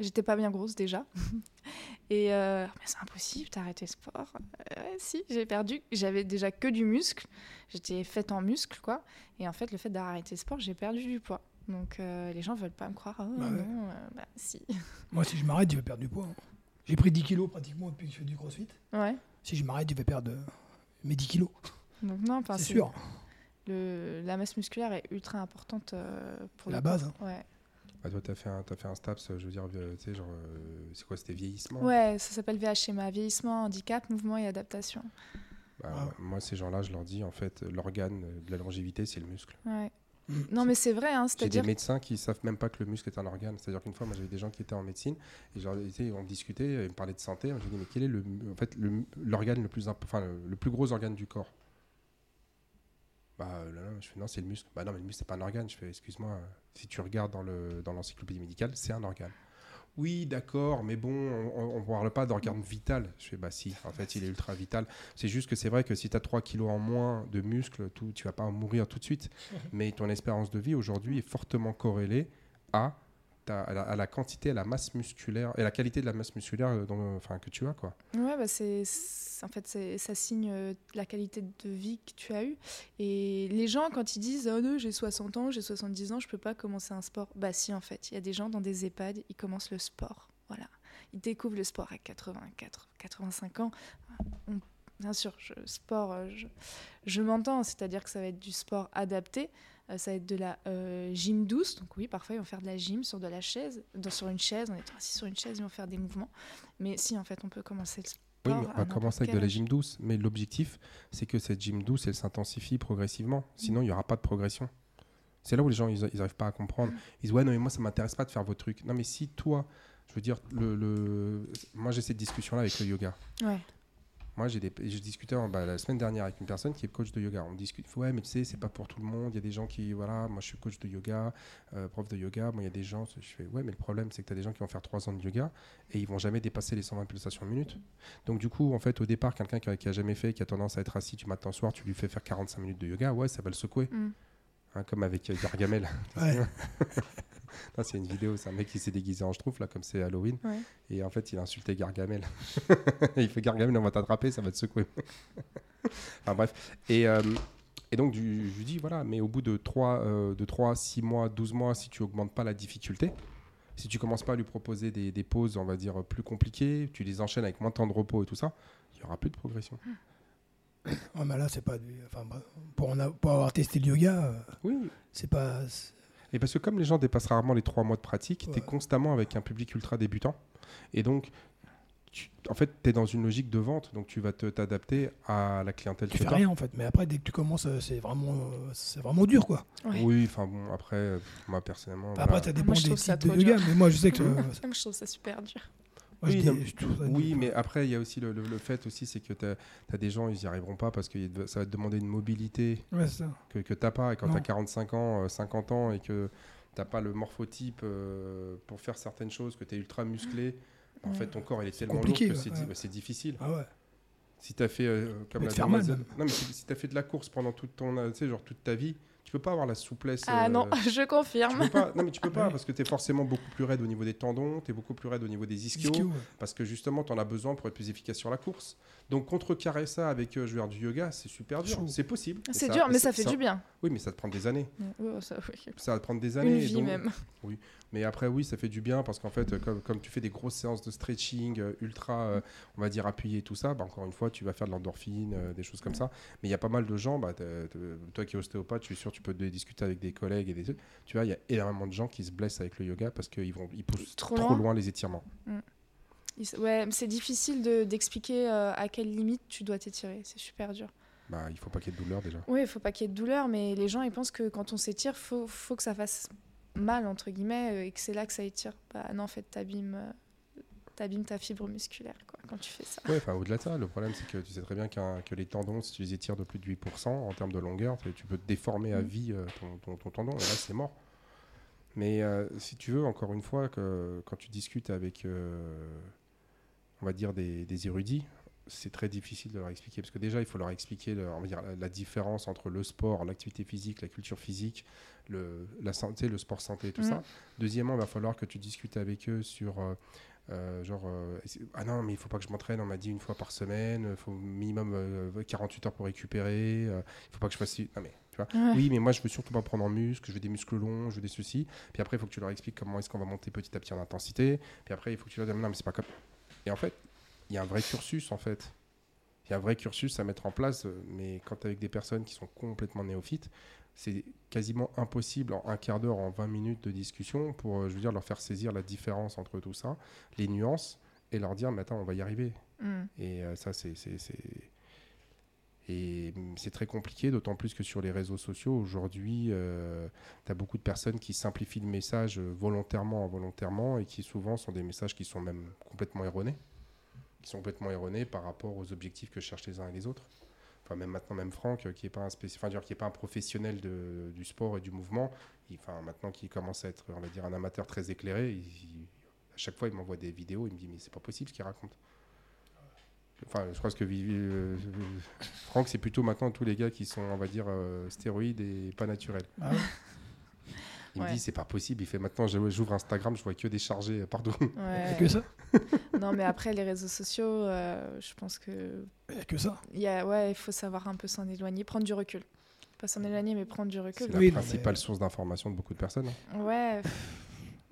J'étais pas bien grosse déjà. Et euh, mais c'est impossible, t'as arrêté le sport. Euh, si, j'ai perdu. J'avais déjà que du muscle. J'étais faite en muscle, quoi. Et en fait, le fait d'arrêter le sport, j'ai perdu du poids. Donc euh, les gens veulent pas me croire. Oh, Bah ouais. non, euh, bah si. Moi, si je m'arrête, je vais perdre du poids. hein. J'ai pris 10 kilos pratiquement depuis que je fais du crossfit. Ouais. Si je m'arrête, je vais perdre mes 10 kilos. Donc non, c'est sûr. Le, la masse musculaire est ultra importante pour la base. hein. Ouais. Ah, toi, tu as fait un, t'as fait un STAPS, je veux dire, euh, tu sais, genre, euh, c'est quoi C'était vieillissement Ouais, ça s'appelle VHMA, vieillissement, handicap, mouvement et adaptation. Bah, Ah. Moi, ces gens-là, je leur dis, en fait, l'organe de la longévité, c'est le muscle. Ouais. Mm. Non, mais c'est vrai, hein, J'ai des médecins qui savent même pas que le muscle est un organe. C'est-à-dire qu'une fois, moi, j'avais des gens qui étaient en médecine et genre, on discutait, ils me parlaient de santé. Moi, J'ai dit, mais quel est le, en fait, le- l'organe le, plus, imp- enfin, le, le plus gros organe du corps? Bah, euh, là, là, je fais, non, c'est le muscle. Bah, non, mais le muscle, c'est pas un organe. Je fais, excuse-moi, euh, si tu regardes dans, le, dans l'encyclopédie médicale, c'est un organe. Oui, d'accord, mais bon, on ne parle pas d'organe vital. Je fais, bah si, en fait, il est ultra vital. C'est juste que c'est vrai que si tu as 3 kilos en moins de muscles, tout, tu vas pas mourir tout de suite. Mais ton espérance de vie aujourd'hui est fortement corrélée à, à, la, quantité, à la masse musculaire et la qualité de la masse musculaire euh, que tu as. Quoi. Ouais, bah c'est, en fait, ça signe euh, la qualité de vie que tu as eue. Et les gens, quand ils disent Oh non, j'ai 60 ans, j'ai 70 ans, je peux pas commencer un sport. Bah si, en fait, il y a des gens dans des EHPAD, ils commencent le sport. Voilà. Ils découvrent le sport à 84, 85 ans. Bien sûr, je, sport, euh, je, je m'entends, c'est-à-dire que ça va être du sport adapté. Euh, ça va être de la euh, gym douce. Donc oui, parfois ils vont faire de la gym sur de la chaise, dans- sur une chaise, en étant assis sur une chaise, ils vont faire des mouvements. Mais si, en fait, on peut commencer le. Oui, mais on va commencer avec de la gym douce. Mais l'objectif, c'est que cette gym douce, elle s'intensifie progressivement. Sinon, il n'y aura pas de progression. C'est là où les gens, ils n'arrivent pas à comprendre. Ils disent, ouais, non, mais moi, ça m'intéresse pas de faire vos trucs. Non, mais si toi, je veux dire, le, le... moi, j'ai cette discussion-là avec le yoga. Ouais. Moi, j'ai des, je discutais bah, la semaine dernière avec une personne qui est coach de yoga. On discute, ouais, mais tu sais, c'est pas pour tout le monde. Il y a des gens qui, voilà, moi je suis coach de yoga, euh, prof de yoga. Moi, il y a des gens, je fais, ouais, mais le problème, c'est que tu as des gens qui vont faire 3 ans de yoga et ils vont jamais dépasser les 120 pulsations minutes. Donc, du coup, en fait, au départ, quelqu'un qui, qui a jamais fait, qui a tendance à être assis du matin au soir, tu lui fais faire 45 minutes de yoga, ouais, ça va le secouer. Mm. Hein, comme avec euh, Gargamel. Ouais. C'est une vidéo, c'est un mec qui s'est déguisé en schtroumpf, là, comme c'est Halloween. Ouais. Et en fait, il a insulté Gargamel. il fait Gargamel, on va t'attraper, ça va te secouer. enfin bref. Et, euh, et donc, du- je lui dis, voilà, mais au bout de 3, de 3, 6 mois, 12 mois, si tu augmentes pas la difficulté, si tu commences pas à lui proposer des, des pauses, on va dire, plus compliquées, tu les enchaînes avec moins de temps de repos et tout ça, il y aura plus de progression. Ouais, mais là, c'est pas du. Enfin, bref, pour, en a- pour avoir testé le yoga, euh, Oui. c'est pas. Et parce que comme les gens dépassent rarement les 3 mois de pratique, tu es Ouais. constamment avec un public ultra débutant. Et donc, tu- en fait, tu es dans une logique de vente, donc tu vas te- t'adapter à la clientèle Tu que fais rien en fait. Mais après, dès que tu commences, euh, c'est vraiment, euh, c'est vraiment dur quoi. Ouais. Oui, enfin bon, après, moi personnellement. Après, voilà. ça Moi, dépend je des types de yoga. Mais moi, je sais que. euh, Moi, je trouve ça super dur. Moi, je Oui, dis- je mais après, il y a aussi le, le- le fait aussi, c'est que tu as, des gens, ils n'y arriveront pas parce que ça va te demander une mobilité Ouais, c'est ça. que, que tu n'as pas. Et quand tu as 45 ans, euh, 50 ans et que tu n'as pas le morphotype euh, pour faire certaines choses, que tu es ultra musclé, en Ouais. fait, ton corps il est tellement lourd que c'est ouais. bah, c'est difficile. Ah ouais. Si tu as fait euh, comme peut la te faire mal, demoiselle- même. non mais si, si tu fait de la course pendant toute ton euh, genre toute ta vie, peux pas avoir la souplesse Ah euh, non, je tu confirme. peux pas, non mais tu peux pas Oui. parce que tu es forcément beaucoup plus raide au niveau des tendons, tu es beaucoup plus raide au niveau des ischios, Ischio, parce que justement tu en as besoin pour être plus efficace sur la course. Donc contrecarrer ça avec euh, je veux dire, du yoga, c'est super dur, c'est possible. C'est dur, mais ça fait ça- du bien. Oui, mais ça te prend des années. Ouais, ça, oui. Ça va te prendre des années. Une vie donc- même. Mais après, oui, ça fait du bien parce qu'en fait, euh, comme, comme tu fais des grosses séances de stretching euh, ultra, euh, on va dire, appuyées et tout ça, bah, encore une fois, tu vas faire de l'endorphine, des choses comme ça. Mais il y a pas mal de gens, bah, t'as- t'as- toi qui es ostéopathe, je suis sûr, tu peux te discuter avec des collègues et des trucs. Tu vois, il y a énormément de gens qui se blessent avec le yoga parce qu'ils ils poussent Trop trop, loin. loin. les étirements. S- Ouais, c'est difficile de- d'expliquer euh, à quelle limite tu dois t'étirer. C'est super dur. Bah, il faut pas qu'il y ait de douleur déjà. Oui, il faut pas qu'il y ait de douleur, mais les gens ils pensent que quand on s'étire, faut, faut que ça fasse mal entre guillemets euh, et que c'est là que ça étire. Bah non, en fait, t'abîmes, euh, t'abîmes ta fibre musculaire quoi quand tu fais ça. Ouais, enfin, au-delà de ça, le problème, c'est que tu sais très bien qu'un- que les tendons, si tu les étires de plus de 8% en termes de longueur, tu peux te déformer à Mm. vie euh, ton, ton- ton tendon, et là, c'est mort. Mais euh, si tu veux, encore une fois, que, quand tu discutes avec, euh, on va dire, des, des érudits, c'est très difficile de leur expliquer. Parce que déjà, il faut leur expliquer dire, la, la différence entre le sport, l'activité physique, la culture physique, le, la santé, le sport santé tout Mm. ça. Deuxièmement, il va falloir que tu discutes avec eux sur... euh, euh, genre, euh, ah non, mais il faut pas que je m'entraîne, on m'a dit une fois par semaine, il faut minimum euh, 48 heures pour récupérer, il faut pas que je fasse. Non, mais tu vois, Ouais. oui, mais moi je veux surtout pas prendre en muscle, je veux des muscles longs, je veux des ceci. Puis après, il faut que tu leur expliques comment est-ce qu'on va monter petit à petit en intensité. Puis après, il faut que tu leur dises, non, mais c'est pas comme. Et en fait, il y a un vrai cursus en fait. Il y a un vrai cursus à mettre en place, euh, mais quand tu avec des personnes qui sont complètement néophytes, c'est quasiment impossible en un quart d'heure, en 20 minutes de discussion pour, euh, je veux dire, leur faire saisir la différence entre tout ça, les nuances, et leur dire, mais attends, on va y arriver. Mm. Et euh, ça, c'est. Et c'est très compliqué, d'autant plus que sur les réseaux sociaux, aujourd'hui, tu as beaucoup de personnes qui simplifient le message volontairement, involontairement, et qui souvent sont des messages qui sont même complètement erronés. Qui sont complètement erronés par rapport aux objectifs que cherchent les uns et les autres. Enfin, même maintenant, même Franck, euh, qui n'est pas, un enfin, pas un professionnel de- du sport et du mouvement, enfin, maintenant qu'il commence à être, on va dire, un amateur très éclairé, à chaque fois, il m'envoie des vidéos, il me dit, mais c'est pas possible ce qu'il raconte. Enfin, je crois que euh, Franck, c'est plutôt maintenant tous les gars qui sont, on va dire, euh, stéroïdes et pas naturels. Ah. Il me dit, c'est pas possible. Il fait maintenant, j'ouvre Instagram, je vois que des chargés euh, partout. Il y a Ouais. que ça. non, mais après les réseaux sociaux, euh, je pense que Il y a que ça. il y a, ouais, il faut savoir un peu s'en éloigner, prendre du recul. Pas s'en éloigner, mais prendre du recul. C'est la Oui, principale mais- source d'information de beaucoup de personnes. hein. Ouais,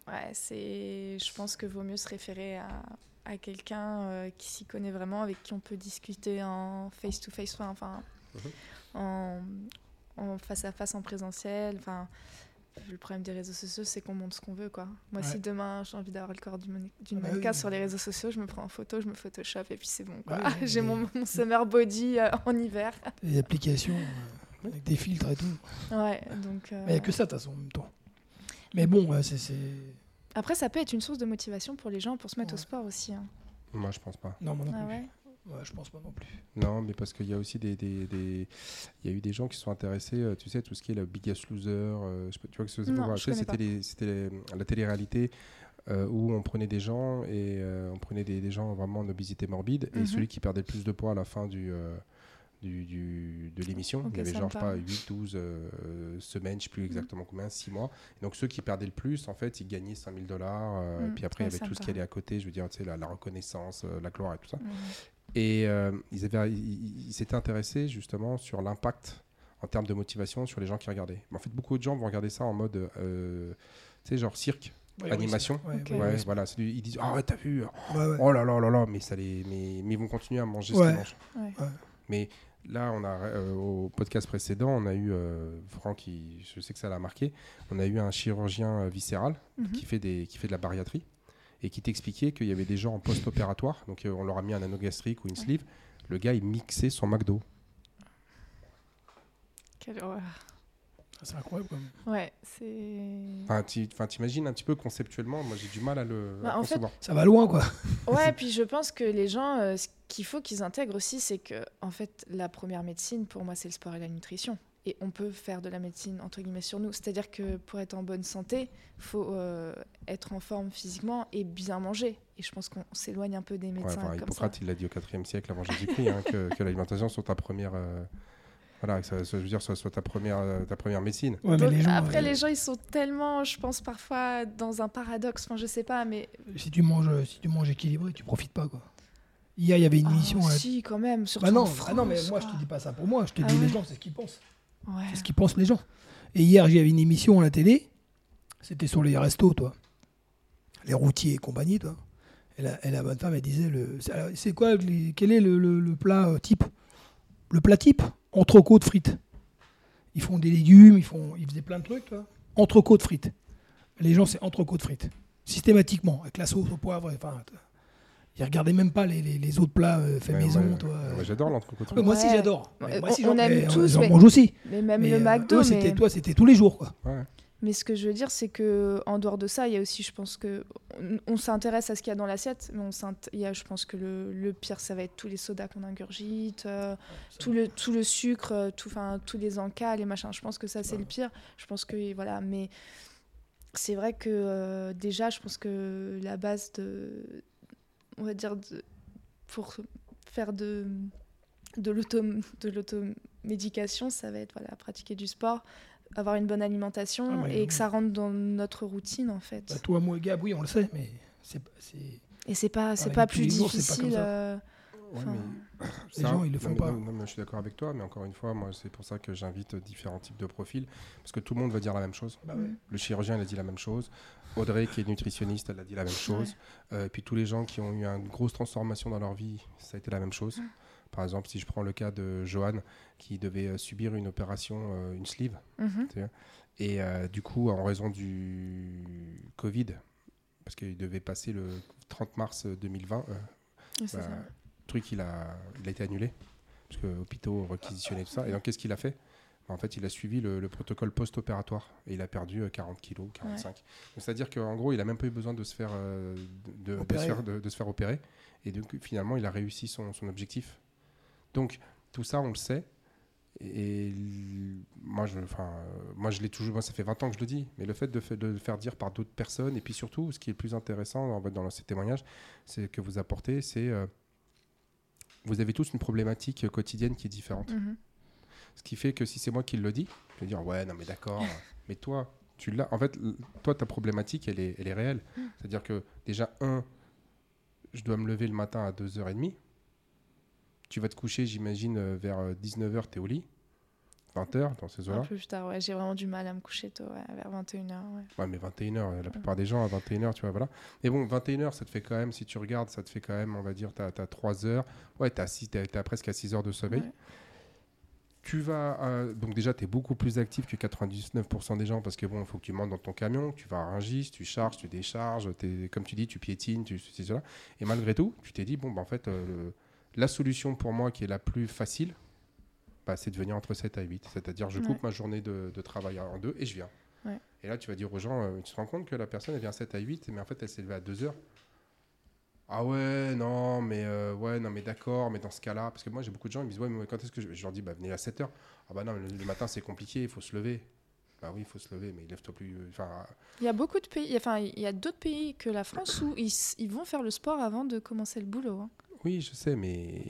ouais, c'est. Je pense que vaut mieux se référer à, à quelqu'un euh, qui s'y connaît vraiment, avec qui on peut discuter en face to face, enfin, enfin, Mhm. en, en face à face, en présentiel. Enfin, le problème des réseaux sociaux, c'est qu'on montre ce qu'on veut, quoi. Moi, Ouais. si demain j'ai envie d'avoir le corps d'une Ah bah mannequin oui. sur les réseaux sociaux, je me prends en photo, je me photoshop et puis c'est bon, quoi. Oui, j'ai mon, mon summer body euh, en hiver. Les applications euh, avec des filtres et tout. Ouais, donc. euh, Mais il n'y a que ça, de toute façon, en même temps. Mais bon, ouais, c'est. c'est- Après, ça peut être une source de motivation pour les gens pour se mettre au sport aussi. hein. Moi, je pense pas. Non, moi non Ah plus. Ouais je pense pas non plus. Non, mais parce qu'il y a aussi des, des, des- Il y a eu des gens qui sont intéressés, euh, tu sais, tout ce qui est le Biggest Loser. euh, je sais pas- tu vois que c'était pas. les- c'était les- la télé-réalité euh, où on prenait des gens et euh, on prenait des, des gens vraiment en obésité morbide et Mhm. celui qui perdait le plus de poids à la fin du. euh, du, du- de l'émission, Ok, il y avait genre je sais pas, parle. 8, 12 euh, semaines, je sais plus exactement combien, 6 mois. Et donc ceux qui perdaient le plus, en fait, ils gagnaient 5000 dollars. euh, Mm, Puis après, il y avait tout ce qui allait à côté, je veux dire, tu sais, la, la reconnaissance, euh, la gloire et tout ça. Mhm. Et euh, ils, avaient, ils, ils s'étaient intéressés justement sur l'impact en termes de motivation sur les gens qui regardaient. Mais en fait, beaucoup de gens vont regarder ça en mode, euh, tu sais, genre cirque, animation. Ouais, ouais, voilà. du- Ils disent, ah ouais, t'as vu, ouais, ouais. oh là là là là, mais, ça les, mais, mais ils vont continuer à manger ce qu'ils mangent. Ouais. Mais là, on a, euh, au podcast précédent, on a eu, euh, Franck, qui, je sais que ça l'a marqué, on a eu un chirurgien viscéral Mhm. qui fait, des, qui fait de la bariatrie et qui t'expliquait qu'il y avait des gens en post-opératoire, donc euh, on leur a mis un anneau gastrique ou une sleeve, le gars il mixait son McDo. Quelle horreur. C'est incroyable quand même. Ouais, c'est. Enfin, t'imagines un petit peu conceptuellement, moi j'ai du mal à le Bah, à en fait, concevoir. Ça va loin quoi. Ouais, puis je pense que les gens, euh, ce qu'il faut qu'ils intègrent aussi, c'est que, en fait, la première médecine, pour moi, c'est le sport et la nutrition. Et on peut faire de la médecine, entre guillemets, sur nous. C'est-à-dire que pour être en bonne santé, il faut euh, être en forme physiquement et bien manger. Et je pense qu'on s'éloigne un peu des Ouais, médecins enfin, comme Hippocrate, ça. il l'a dit au 4 siècle avant Jésus-Christ, hein, que, que l'alimentation soit ta première, euh, voilà, que ça, ça veut dire soit, soit ta première, euh, ta première médecine. Ouais, mais Donc, les gens, après, euh, les gens, ils sont tellement, je pense, parfois dans un paradoxe. Enfin, je sais pas, mais. si tu manges, si tu manges équilibré, tu profites pas quoi. Hier, il y avait une Ah, émission. à- si, quand même. Surtout Bah non, en bah non, mais moi je quoi. te dis pas ça pour moi. Je te Ah dis les ouais. gens, c'est ce qu'ils pensent. C'est ce qu'ils pensent les gens. Et hier, j'avais une émission à la télé. C'était sur les restos, toi. Les routiers et compagnie, toi. Et la, bonne femme, elle disait le, c'est- quoi, quel est le, plat euh, type? Le plat type? Entrecôte frites. Ils font des légumes, ils, font, ils faisaient plein de trucs, toi. Entrecôte frites. Les gens, c'est entrecôte frites. Systématiquement, avec la sauce au poivre. Enfin, ils regardaient même pas les, les- les autres plats euh, faits Ouais, maison, ouais, toi. ouais, J'adore l'entrecôte. Ouais, Moi aussi, j'adore. Moi on- aussi, on j'en- aime mais, tous, J'en mais- mange aussi. Mais même Mais, le euh, McDo, eux, c'était mais... toi, c'était tous les jours, quoi. Ouais. mais ce que je veux dire, c'est que en dehors de ça, il y a aussi, je pense que on, on s'intéresse à ce qu'il y a dans l'assiette, mais on s'int- il y a, je pense que le, le pire, ça va être tous les sodas qu'on ingurgite, euh, tout le tout le sucre, euh, tout, enfin tous les encas, les machins. Je pense que ça c'est le pire. Je pense que voilà, mais c'est vrai que euh, déjà, je pense que la base de, on va dire, de, pour faire de de l'auto de l'automédication, ça va être voilà, pratiquer du sport, avoir une bonne alimentation Ah, et oui. que ça rentre dans notre routine en fait. Bah, toi, moi et Gab, oui, on le sait, mais c'est Et c'est pas c'est pas plus pas Ouais, enfin, mais Les ça, gens, ils le font pas. non, non, mais je suis d'accord avec toi, mais encore une fois, moi, c'est pour ça que j'invite différents types de profils, parce que tout le monde va dire la même chose. Bah ouais. Le chirurgien, il a dit la même chose. Audrey, qui est nutritionniste, elle a dit la même chose. Euh, et puis tous les gens qui ont eu une grosse transformation dans leur vie, ça a été la même chose. Par exemple, si je prends le cas de Johan, qui devait euh, subir une opération, euh, une sleeve, mhm. et euh, du coup, en raison du Covid, parce qu'il devait passer le 30 mars 2020, euh, Ouais, c'est bah, ça. le truc, il a, il a été annulé, parce que hôpitaux réquisitionnés, tout ça. Et donc, qu'est-ce qu'il a fait? Bah, En fait, il a suivi le, le protocole post-opératoire, et il a perdu euh, 40 kilos, 45. Donc, C'est-à-dire qu'en gros, il a même pas eu besoin de se faire, euh, de, se Opérer. faire, de- de se faire opérer. Et donc, finalement, il a réussi son, son objectif. Donc, tout ça, on le sait. Et moi, je, enfin, euh, moi, je l'ai toujours. Moi, ça fait 20 ans que je le dis. Mais le fait de, le faire dire par d'autres personnes, et puis surtout, ce qui est le plus intéressant en fait, dans ces témoignages, c'est que vous apportez, c'est euh, vous avez tous une problématique quotidienne qui est différente. Mhm. Ce qui fait que si c'est moi qui le dis, je vais dire ouais, non mais d'accord. mais toi, tu l'as. En fait, toi, ta problématique, elle est, elle est réelle. C'est-à-dire que déjà, un, je dois me lever le matin à 2h30. Tu vas te coucher, j'imagine, euh, vers 19h, tu es au lit. 20h, dans ces Un eaux-là. peu plus tard, ouais, j'ai vraiment du mal à me coucher tôt, ouais, vers 21h. Ouais. Ouais, mais 21h, la plupart des gens à 21h, tu vois, voilà. Mais bon, 21h, ça te fait quand même, si tu regardes, ça te fait quand même, on va dire, tu as, 3 heures. Ouais, tu as, presque à 6 heures de sommeil. Ouais. Tu vas. euh, donc, déjà, tu es beaucoup plus actif que 99% des gens parce que bon, il faut que tu montes dans ton camion, tu vas à Rungis, tu charges, tu décharges, t'es- comme tu dis, tu piétines, tu ceci, cela. Et malgré tout, tu t'es dit, bon, bah, en fait, euh, le- la solution pour moi qui est la plus facile, bah, c'est de venir entre 7 à 8. C'est-à-dire, je coupe Ouais. ma journée de, de travail en deux et je viens. Ouais. Et là, tu vas dire aux gens, euh, tu te rends compte que la personne, elle vient à 7 à 8, mais en fait, elle s'est levée à 2 heures. Ah ouais, non, mais euh, ouais, non, mais d'accord, mais dans ce cas-là, parce que moi j'ai beaucoup de gens, ils me disent ouais, mais quand est-ce que je, je leur dis bah venez à 7h. Ah bah non, le, le matin c'est compliqué, il faut se lever. Bah oui, il faut se lever, mais lève-toi plus. euh, Enfin, Il y a beaucoup de pays, enfin, il y a d'autres pays que la France où ils vont faire le sport avant de commencer le boulot. hein. oui, je sais, mais.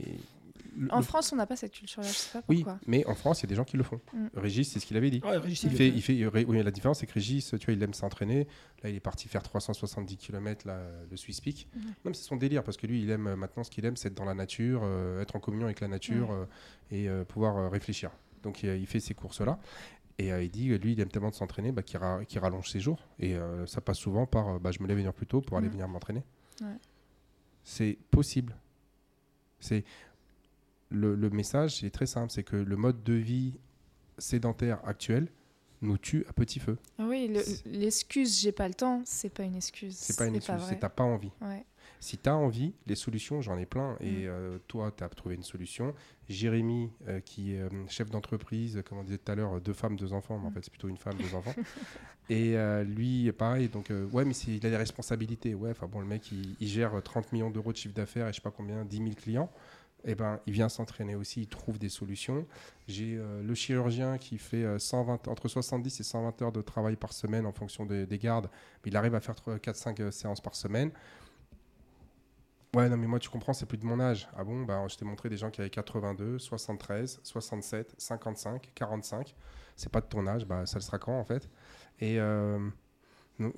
Le- En le- France, on n'a pas cette culture-là, je sais pas oui, pourquoi. mais en France, il y a des gens qui le font. Mm. Régis, c'est ce qu'il avait dit. Ouais, Régis, Il il fait, il fait, oui, la différence, c'est que Régis, tu vois, il aime s'entraîner. Là, il est parti faire 370 km, là, le Swiss Peak. Non, mais c'est son délire, parce que lui, il aime euh, maintenant, ce qu'il aime, c'est être dans la nature, euh, être en communion avec la nature Ouais. euh, et euh, pouvoir euh, réfléchir. Donc, il, il fait ces courses-là. Et euh, il dit, lui, il aime tellement de s'entraîner bah, qu'il ra- qu'il rallonge ses jours. Et euh, ça passe souvent par euh, bah, je me lève une heure plus tôt pour aller Mhm. venir m'entraîner. Ouais. C'est possible. C'est le, le message, est très simple c'est que le mode de vie sédentaire actuel nous tue à petit feu. Ah Oui, le- l'excuse j'ai pas le temps, c'est pas une excuse. C'est pas une excuse, c'est t'as pas envie. Ouais. Si tu as envie, les solutions, j'en ai plein. Et Mm. euh, toi, tu as trouvé une solution. Jérémy, euh, qui est euh, chef d'entreprise, comme on disait tout à l'heure, deux femmes, deux enfants, mais en Mm. fait, c'est plutôt une femme, deux enfants. Et lui, pareil, donc, ouais, mais il a des responsabilités. Ouais, enfin bon, le mec, il, il gère 30 millions d'euros de chiffre d'affaires et je sais pas combien, 10 000 clients. Et ben, il vient s'entraîner aussi, il trouve des solutions. J'ai euh, le chirurgien qui fait euh, 120, entre 70 et 120 heures de travail par semaine en fonction des, des gardes. Il arrive à faire 4-5 séances par semaine. Ouais, non, mais moi, tu comprends, c'est plus de mon âge. Ah bon, bah, je t'ai montré des gens qui avaient 82, 73, 67, 55, 45. C'est pas de ton âge, bah, ça le sera quand, en fait? Et euh,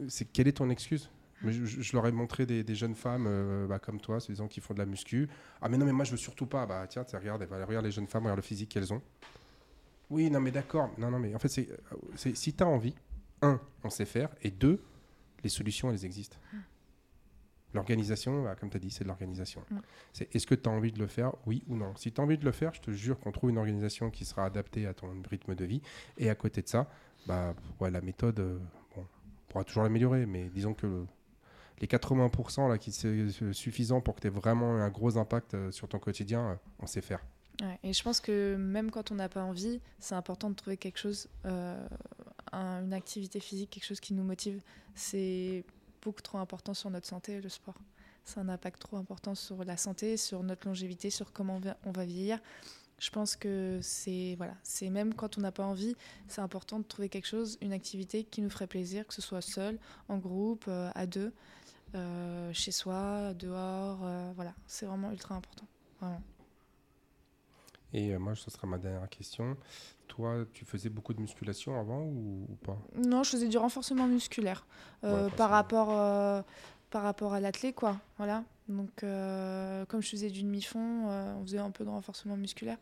c'est quelle est ton excuse? Mais je, leur ai montré des, des jeunes femmes euh, bah, comme toi, disant qui font de la muscu. Ah, mais non, mais moi, je veux surtout pas. Bah, tiens, regarde, bah, regarde les jeunes femmes, regarde le physique qu'elles ont. Oui, non, mais d'accord. Non, non, mais en fait, euh, c'est- si tu as envie, un, on sait faire, et deux, les solutions, elles existent. L'organisation, bah, comme tu as dit, c'est de l'organisation. Mm. C'est est-ce que tu as envie de le faire, oui ou non Si tu as envie de le faire, je te jure qu'on trouve une organisation qui sera adaptée à ton rythme de vie. Et à côté de ça, bah, ouais, la méthode, euh, bon, on pourra toujours l'améliorer, mais disons que le- les 80% là, qui c'est suffisant pour que tu aies vraiment un gros impact euh, sur ton quotidien, euh, on sait faire. Et je pense que même quand on n'a pas envie, c'est important de trouver quelque chose, euh, un- une activité physique, quelque chose qui nous motive. C'est beaucoup trop important sur notre santé, le sport. C'est un impact trop important sur la santé, sur notre longévité, sur comment on va, vieillir. Je pense que c'est voilà, c'est même quand on n'a pas envie, c'est important de trouver quelque chose, une activité qui nous ferait plaisir, que ce soit seul, en groupe, à deux, euh, chez soi, dehors, euh, voilà, c'est vraiment ultra important. Vraiment. Et euh, moi, ce sera ma dernière question. Toi, tu faisais beaucoup de musculation avant ou, ou pas? Non, je faisais du renforcement musculaire Ouais, par, rapport, par rapport à l'athlé, quoi. Voilà. Donc, comme je faisais du demi-fond, on faisait un peu de renforcement musculaire,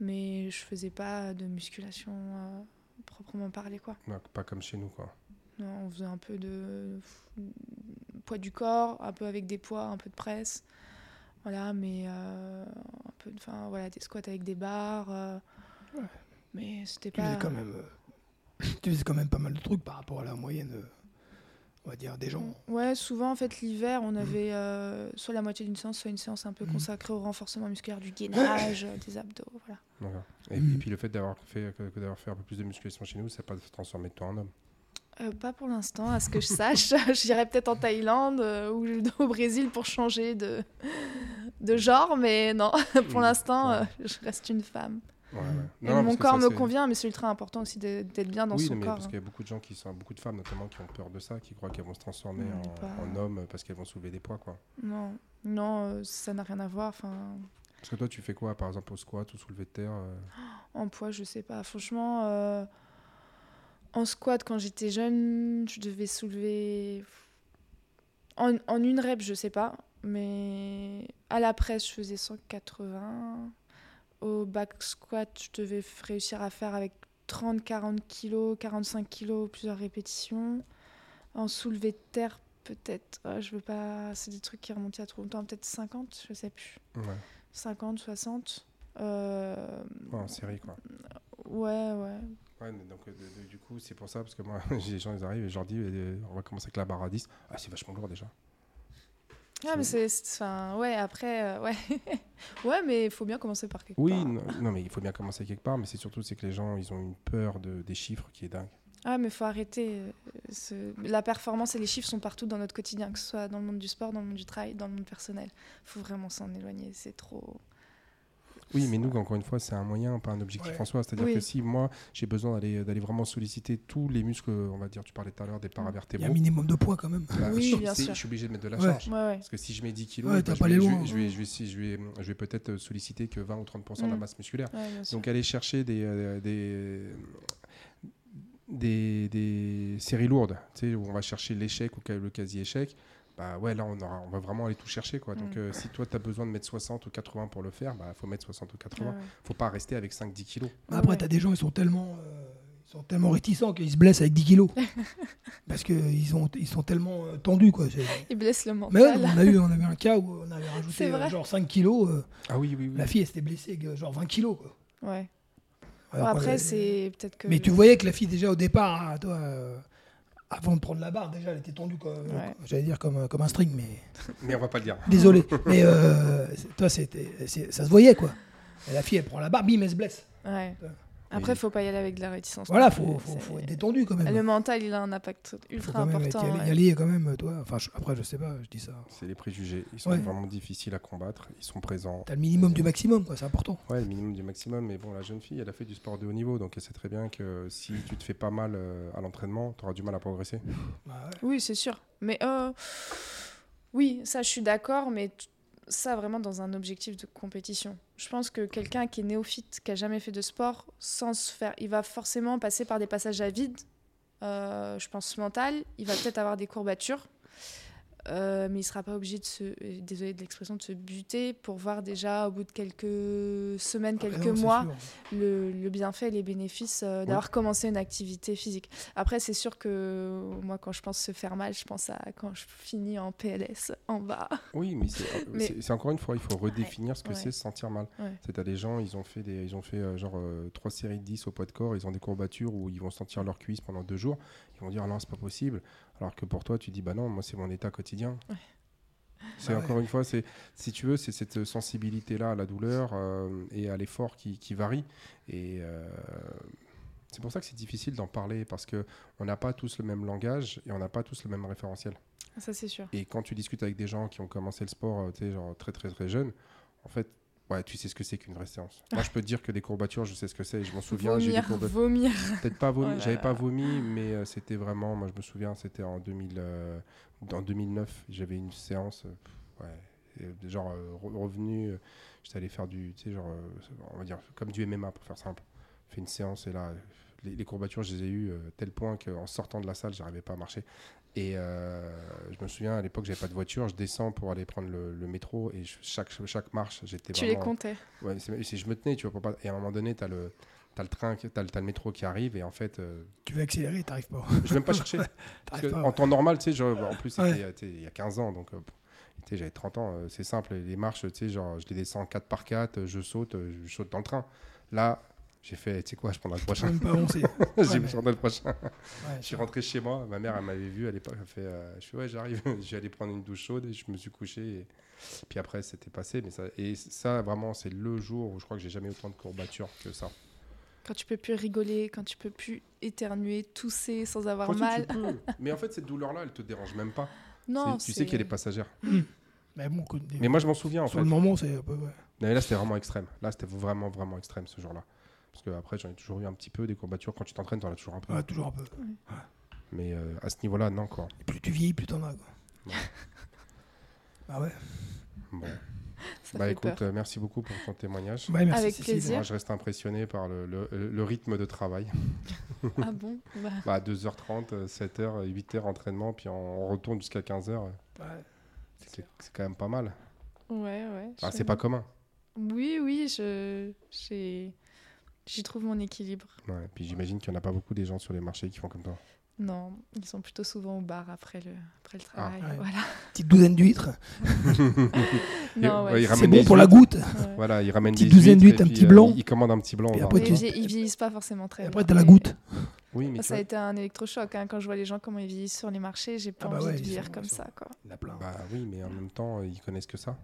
mais je faisais pas de musculation proprement parler, quoi. Pas comme chez nous, quoi. Non, on faisait un peu de poids du corps, un peu avec des poids, un peu de presse. Voilà, mais euh, un peu de, enfin, voilà, des squats avec des barres. euh, Ouais. Mais c'était Tu pas. faisais, quand même, euh, tu faisais quand même pas mal de trucs par rapport à la moyenne, on va dire, des gens. Ouais, souvent en fait l'hiver, on avait euh, soit la moitié d'une séance, soit une séance un peu Mhm. consacrée au renforcement musculaire du gainage, des abdos, voilà. Et, Mm. et puis le fait d'avoir fait, d'avoir fait un peu plus de musculation chez nous, ça n'a pas transformé de toi en homme? Euh, pas pour l'instant, à ce que je sache. J'irai peut-être en Thaïlande euh, ou au Brésil pour changer de, de genre, mais non, pour Mm, l'instant, ouais. euh, je reste une femme. Ouais, ouais. Et Non, non, mon corps ça, me convient, mais c'est ultra important aussi d'être bien dans oui, son mais corps. parce hein. qu'il y a beaucoup de gens qui sont, beaucoup de femmes notamment qui ont peur de ça, qui croient qu'elles vont se transformer en, en hommes parce qu'elles vont soulever des poids, quoi. Non, non, ça n'a rien à voir. Enfin, Parce que toi, tu fais quoi, par exemple, au squat ou soulevé de terre En poids, je sais pas. Franchement, en squat, quand j'étais jeune, je devais soulever. En, en une rep, je sais pas. Mais à la presse, je faisais 180. Au back squat, je devais réussir à faire avec 30, 40 kilos, 45 kilos, plusieurs répétitions. En soulevé de terre, peut-être. ah, je veux pas. C'est des trucs qui remontent a trop longtemps. Peut-être 50, je sais plus. Ouais, 50, 60. Euh, ouais, en série, quoi. Ouais, ouais. Ouais, donc, euh, de- de- du coup, c'est pour ça, parce que moi, j'ai les gens, ils arrivent et je leur dis, euh, on va commencer avec la barre à 10. Ah, c'est vachement lourd déjà. Ah, mais c'est. Enfin, ouais, après, euh, ouais. ouais, mais il faut bien commencer par quelque Oui, part. non, non, mais il faut bien commencer quelque part, mais c'est surtout c'est que les gens, ils ont une peur de, des chiffres qui est dingue. Ah, mais faut arrêter. ce- La performance et les chiffres sont partout dans notre quotidien, que ce soit dans le monde du sport, dans le monde du travail, dans le monde personnel. faut vraiment s'en éloigner. C'est trop. Oui, mais nous, encore une fois, c'est un moyen, pas un objectif Ouais. en soi. C'est-à-dire Oui. que si moi, j'ai besoin d'aller d'aller vraiment solliciter tous les muscles, on va dire, tu parlais tout à l'heure des Il y a un paravertébraux, minimum de poids quand même. bah, Oui, je, bien c'est- sûr. je suis obligé de mettre de la Ouais. charge. Ouais, ouais. Parce que si je mets 10 kilos, bah, je, pas vais, les je, loin, vais, je, vais, je, vais, si- je vais, je vais peut-être solliciter que 20 ou 30% de la Mm. masse musculaire. Donc aller chercher des, euh, des, des, des séries lourdes, tu sais, où on va chercher l'échec ou le quasi-échec, bah ouais, là on, aura, on va vraiment aller tout chercher. Quoi. Donc Mm. euh, si toi tu as besoin de mettre 60 ou 80 pour le faire, bah faut mettre 60 ou 80. Ouais, ouais. faut pas rester avec 5-10 kilos. Après, Ouais. t'as des gens, ils sont tellement, euh, ils sont tellement réticents qu'ils se blessent avec 10 kilos. Parce qu'ils ils sont tellement euh, tendus, quoi. C'est- Il blesse le Mais ouais, mental. on a, eu, on a eu un cas où on avait rajouté euh, genre 5 kilos. euh, Ah oui, oui, oui. La fille, elle s'était blessée avec euh, genre 20 kilos, quoi. Ouais. Alors après, c'est peut-être que. Mais tu voyais que la fille, déjà au départ, hein, toi, euh, avant de prendre la barre, déjà, elle était tendue. Ouais. J'allais dire comme, comme un string, mais. Mais on va pas le dire. Désolé. mais euh, toi, c'était, c'est- ça se voyait, quoi. Et la fille, elle prend la barre, bim, elle se blesse. Ouais. Après, Mais- faut pas y aller avec de la réticence. Voilà, faut, faut, être détendu, quand même. Le mental, il a un impact faut ultra quand même être- important. y, aller, ouais. y aller, quand même, toi. Enfin, je- après, je sais pas, je dis ça. C'est les préjugés. Ils sont Ouais. vraiment difficiles à combattre. Ils sont présents. T'as le minimum du maximum, quoi, c'est important. Ouais, le minimum du maximum. Mais bon, la jeune fille, elle a fait du sport de haut niveau. Donc elle sait très bien que si tu te fais pas mal euh, à l'entraînement, tu auras du mal à progresser. Bah ouais. Oui, c'est sûr. Mais euh, oui, ça, je suis d'accord, mais t- ça vraiment dans un objectif de compétition. Je pense que quelqu'un qui est néophyte, qui a jamais fait de sport, sans se faire, il va forcément passer par des passages à vide. euh, je pense mental. Il va peut-être avoir des courbatures. Euh, mais il sera pas obligé de se, euh, désolé de l'expression, de se buter pour voir déjà au bout de quelques semaines, Après, quelques non, c'est mois, sûr. le, le bienfait les bénéfices euh, d'avoir commencé une activité physique. Après, c'est sûr que moi, quand je pense se faire mal, je pense à quand je finis en PLS en bas. Oui, mais c'est Mais- encore une fois, il faut redéfinir ce que ouais. c'est se sentir mal. Ouais. C'est à des gens, ils ont fait, des, ils ont fait euh, genre trois séries de 10 au poids de corps, ils ont des courbatures où ils vont sentir leurs cuisses pendant deux jours. Vont dire, non, c'est pas possible. Alors que pour toi, tu dis, bah non, moi, c'est mon état quotidien. Ouais. C'est Bah ouais. encore une fois, c'est si tu veux, c'est cette sensibilité-là à la douleur euh, et à l'effort qui, qui varie. Et euh, c'est pour ça que c'est difficile d'en parler parce que on n'a pas tous le même langage et on n'a pas tous le même référentiel. Ça, c'est sûr. Et quand tu discutes avec des gens qui ont commencé le sport, euh, tu sais, genre très très très jeunes, en fait, ouais, tu sais ce que c'est qu'une vraie séance. Moi, je peux te dire que des courbatures, je sais ce que c'est. Je m'en souviens. J'ai des Vomir, courbatures. vomir. Peut-être pas vomi. J'avais pas vomi, mais euh, c'était vraiment. Moi, je me souviens, c'était en 2000, euh, en 2009. J'avais une séance. euh, pff, ouais, et genre euh, re- revenu. J'étais allé faire du, tu sais, genre, on va dire comme du MMA pour faire simple. Fait une séance et là, les, les courbatures, je les ai eues euh, tel point qu'en sortant de la salle, j'arrivais pas à marcher. Et euh, je me souviens, à l'époque, j'avais pas de voiture. Je descends pour aller prendre le, le métro et je- chaque, chaque marche, j'étais Tu les comptais. Ouais, c'est- c'est- je me tenais, tu vois, pour pas. Et à un moment donné, t'as le, t'as le train, t'as le, t'as le métro qui arrive et en fait, euh, Tu veux accélérer, t'arrives pas. je vais même pas chercher. Parce T'arrives que pas. en temps normal, tu sais, genre, en plus, Ouais. euh, tu il y a 15 ans, donc euh, tu j'avais 30 ans, euh, c'est simple, les marches, tu sais, genre, je les descends 4 par 4, je saute, je saute dans le train. Là, j'ai fait, tu sais quoi, je prendrai le prochain. même pas avancer. j'ai mais- prendrai le prochain. Ouais, Je suis rentré chez moi, ma mère, elle m'avait vu à l'époque, elle fait, euh, je fais, ouais, j'arrive, j'ai allé prendre une douche chaude et je me suis couché. Et... Puis après, c'était passé, mais ça, et ça, vraiment, c'est le jour où je crois que j'ai jamais autant de courbatures que ça. Quand tu peux plus rigoler, quand tu peux plus éternuer, tousser sans avoir Quand mal. tu peux. Mais en fait, cette douleur-là, elle te dérange même pas. Non, C'est- tu sais qu'elle est passagère. Mais bon, Mais moi, je m'en souviens en sur fait. le moment, c'est un peu. ouais. Mais là, c'était vraiment extrême. Là, c'était vraiment, vraiment extrême ce jour-là. Parce que après, j'en ai toujours eu un petit peu des courbatures. Quand tu t'entraînes, t'en as toujours un peu. Ouais, toujours un peu. Mais euh, à ce niveau-là, non, quoi. Et plus tu vieillis, plus t'en as. Quoi. Ouais. Ah ouais. Bon. ça bah écoute, peur. euh, merci beaucoup pour ton témoignage. Ouais, merci, Avec plaisir. Moi, je reste impressionné par le, le- le rythme de travail. Ah bon Bah, Bah, 2h30, 7h, 8h entraînement, puis on, on retourne jusqu'à 15h. Ouais. C'est quand même pas mal. Ouais, ouais. Ah, je- c'est pas commun. Oui, oui, je j'ai j'y trouve mon équilibre. Ouais. Puis j'imagine qu'il n'y en a pas beaucoup des gens sur les marchés qui font comme toi. Non, ils sont plutôt souvent au bar après le après le travail. ouais. Voilà. Petite douzaine d'huîtres. Non, ouais, c'est- bon pour la goutte. ouais. Voilà, il ramène Petite des douzaine huîtres d'huîtres, un petit euh, blanc. il, il commande un petit blanc. Et après, tu- ils, ils vieillissent pas forcément très Et bien. après, t'as la goutte. Oui, mais ça a été un électrochoc. hein. Quand je vois les gens comment ils vieillissent sur les marchés, j'ai pas Ah bah envie ouais, de ils vieillir comme ils ça. Quoi. Il y en a plein. Bah oui, mais en même temps, ils connaissent que ça.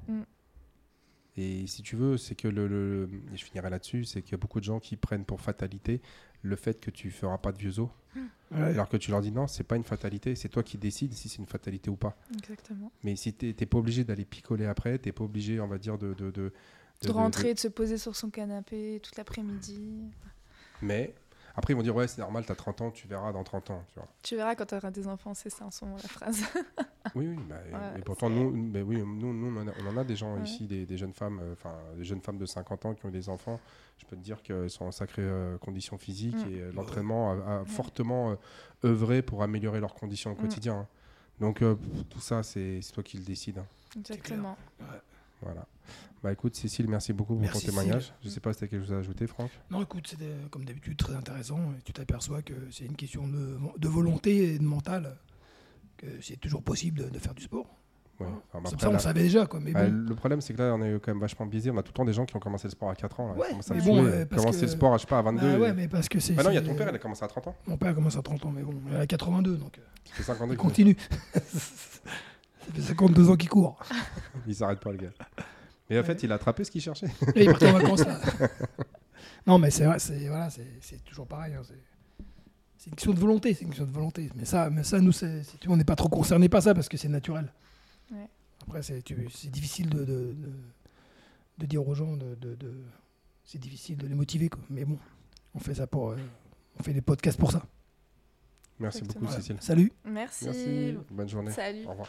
Et si tu veux, c'est que le, le- et je finirai là-dessus, c'est qu'il y a beaucoup de gens qui prennent pour fatalité le fait que tu feras pas de vieux os, Ouais. alors que tu leur dis non, c'est pas une fatalité, c'est toi qui décides si c'est une fatalité ou pas. Exactement. Mais si t'es pas obligé d'aller picoler après, t'es pas obligé, on va dire, de. De, de, De rentrer, de se poser sur son canapé toute l'après-midi. Mais après, ils vont dire ouais, c'est normal, t'as 30 ans, tu verras dans 30 ans. Tu vois. Tu verras quand tu auras des enfants, c'est ça en ce moment la phrase. Oui, oui, bah, Ouais, et pourtant, nous, mais oui, nous, nous, on, en a, des gens Ouais. ici, des, des jeunes femmes, euh, enfin, des jeunes femmes de 50 ans qui ont des enfants. Je peux te dire qu'elles sont en sacrée euh, condition physique Mm. et euh, l'entraînement a, a fortement euh, œuvré pour améliorer leurs conditions au Mm. quotidien. hein. Donc, euh, tout ça, c'est c'est toi qui le décides. hein. Exactement. Voilà. Bah écoute, Cécile, merci beaucoup pour Merci, ton témoignage. Cécile. Je sais pas si tu as quelque chose à ajouter, Franck. Non, écoute, c'était comme d'habitude très intéressant. Tu t'aperçois que c'est une question de, de volonté et de mental, que c'est toujours possible de, de faire du sport. Ouais. Enfin, C'est après, ça, on là- savait déjà, quoi. Mais Ouais, bon, le problème, c'est que là, on est quand même vachement biaisé. On a tout le temps des gens qui ont commencé le sport à 4 ans. Là. Ouais, à mais bon, euh, parce commencé que- le sport, je sais pas, à 22. bah ouais, mais parce que c'est. Bah non, il y a ton père, il a commencé à 30 ans. Mon père commence à 30 ans, mais bon, il a 82, donc euh, Ça fait 52 il continue. Ça fait 52 ans qu'il court. Il s'arrête pas, le gars. Mais en fait, il a attrapé ce qu'il cherchait. Et il est parti en vacances là. non, mais c'est vrai, c'est voilà, c'est toujours pareil. hein, c'est- une question de volonté, c'est une question de volonté. Mais ça, mais ça nous, c'est- tu vois, on n'est pas trop concerné par ça parce que c'est naturel. Ouais. Après, c'est difficile de, de, de, de dire aux gens, de, de, de- c'est difficile de les motiver. Quoi. Mais bon, on fait ça pour, euh, on fait des podcasts pour ça. Merci Exactement. beaucoup. Cécile. Salut. Merci. Merci. Bonne journée. Salut. Au revoir.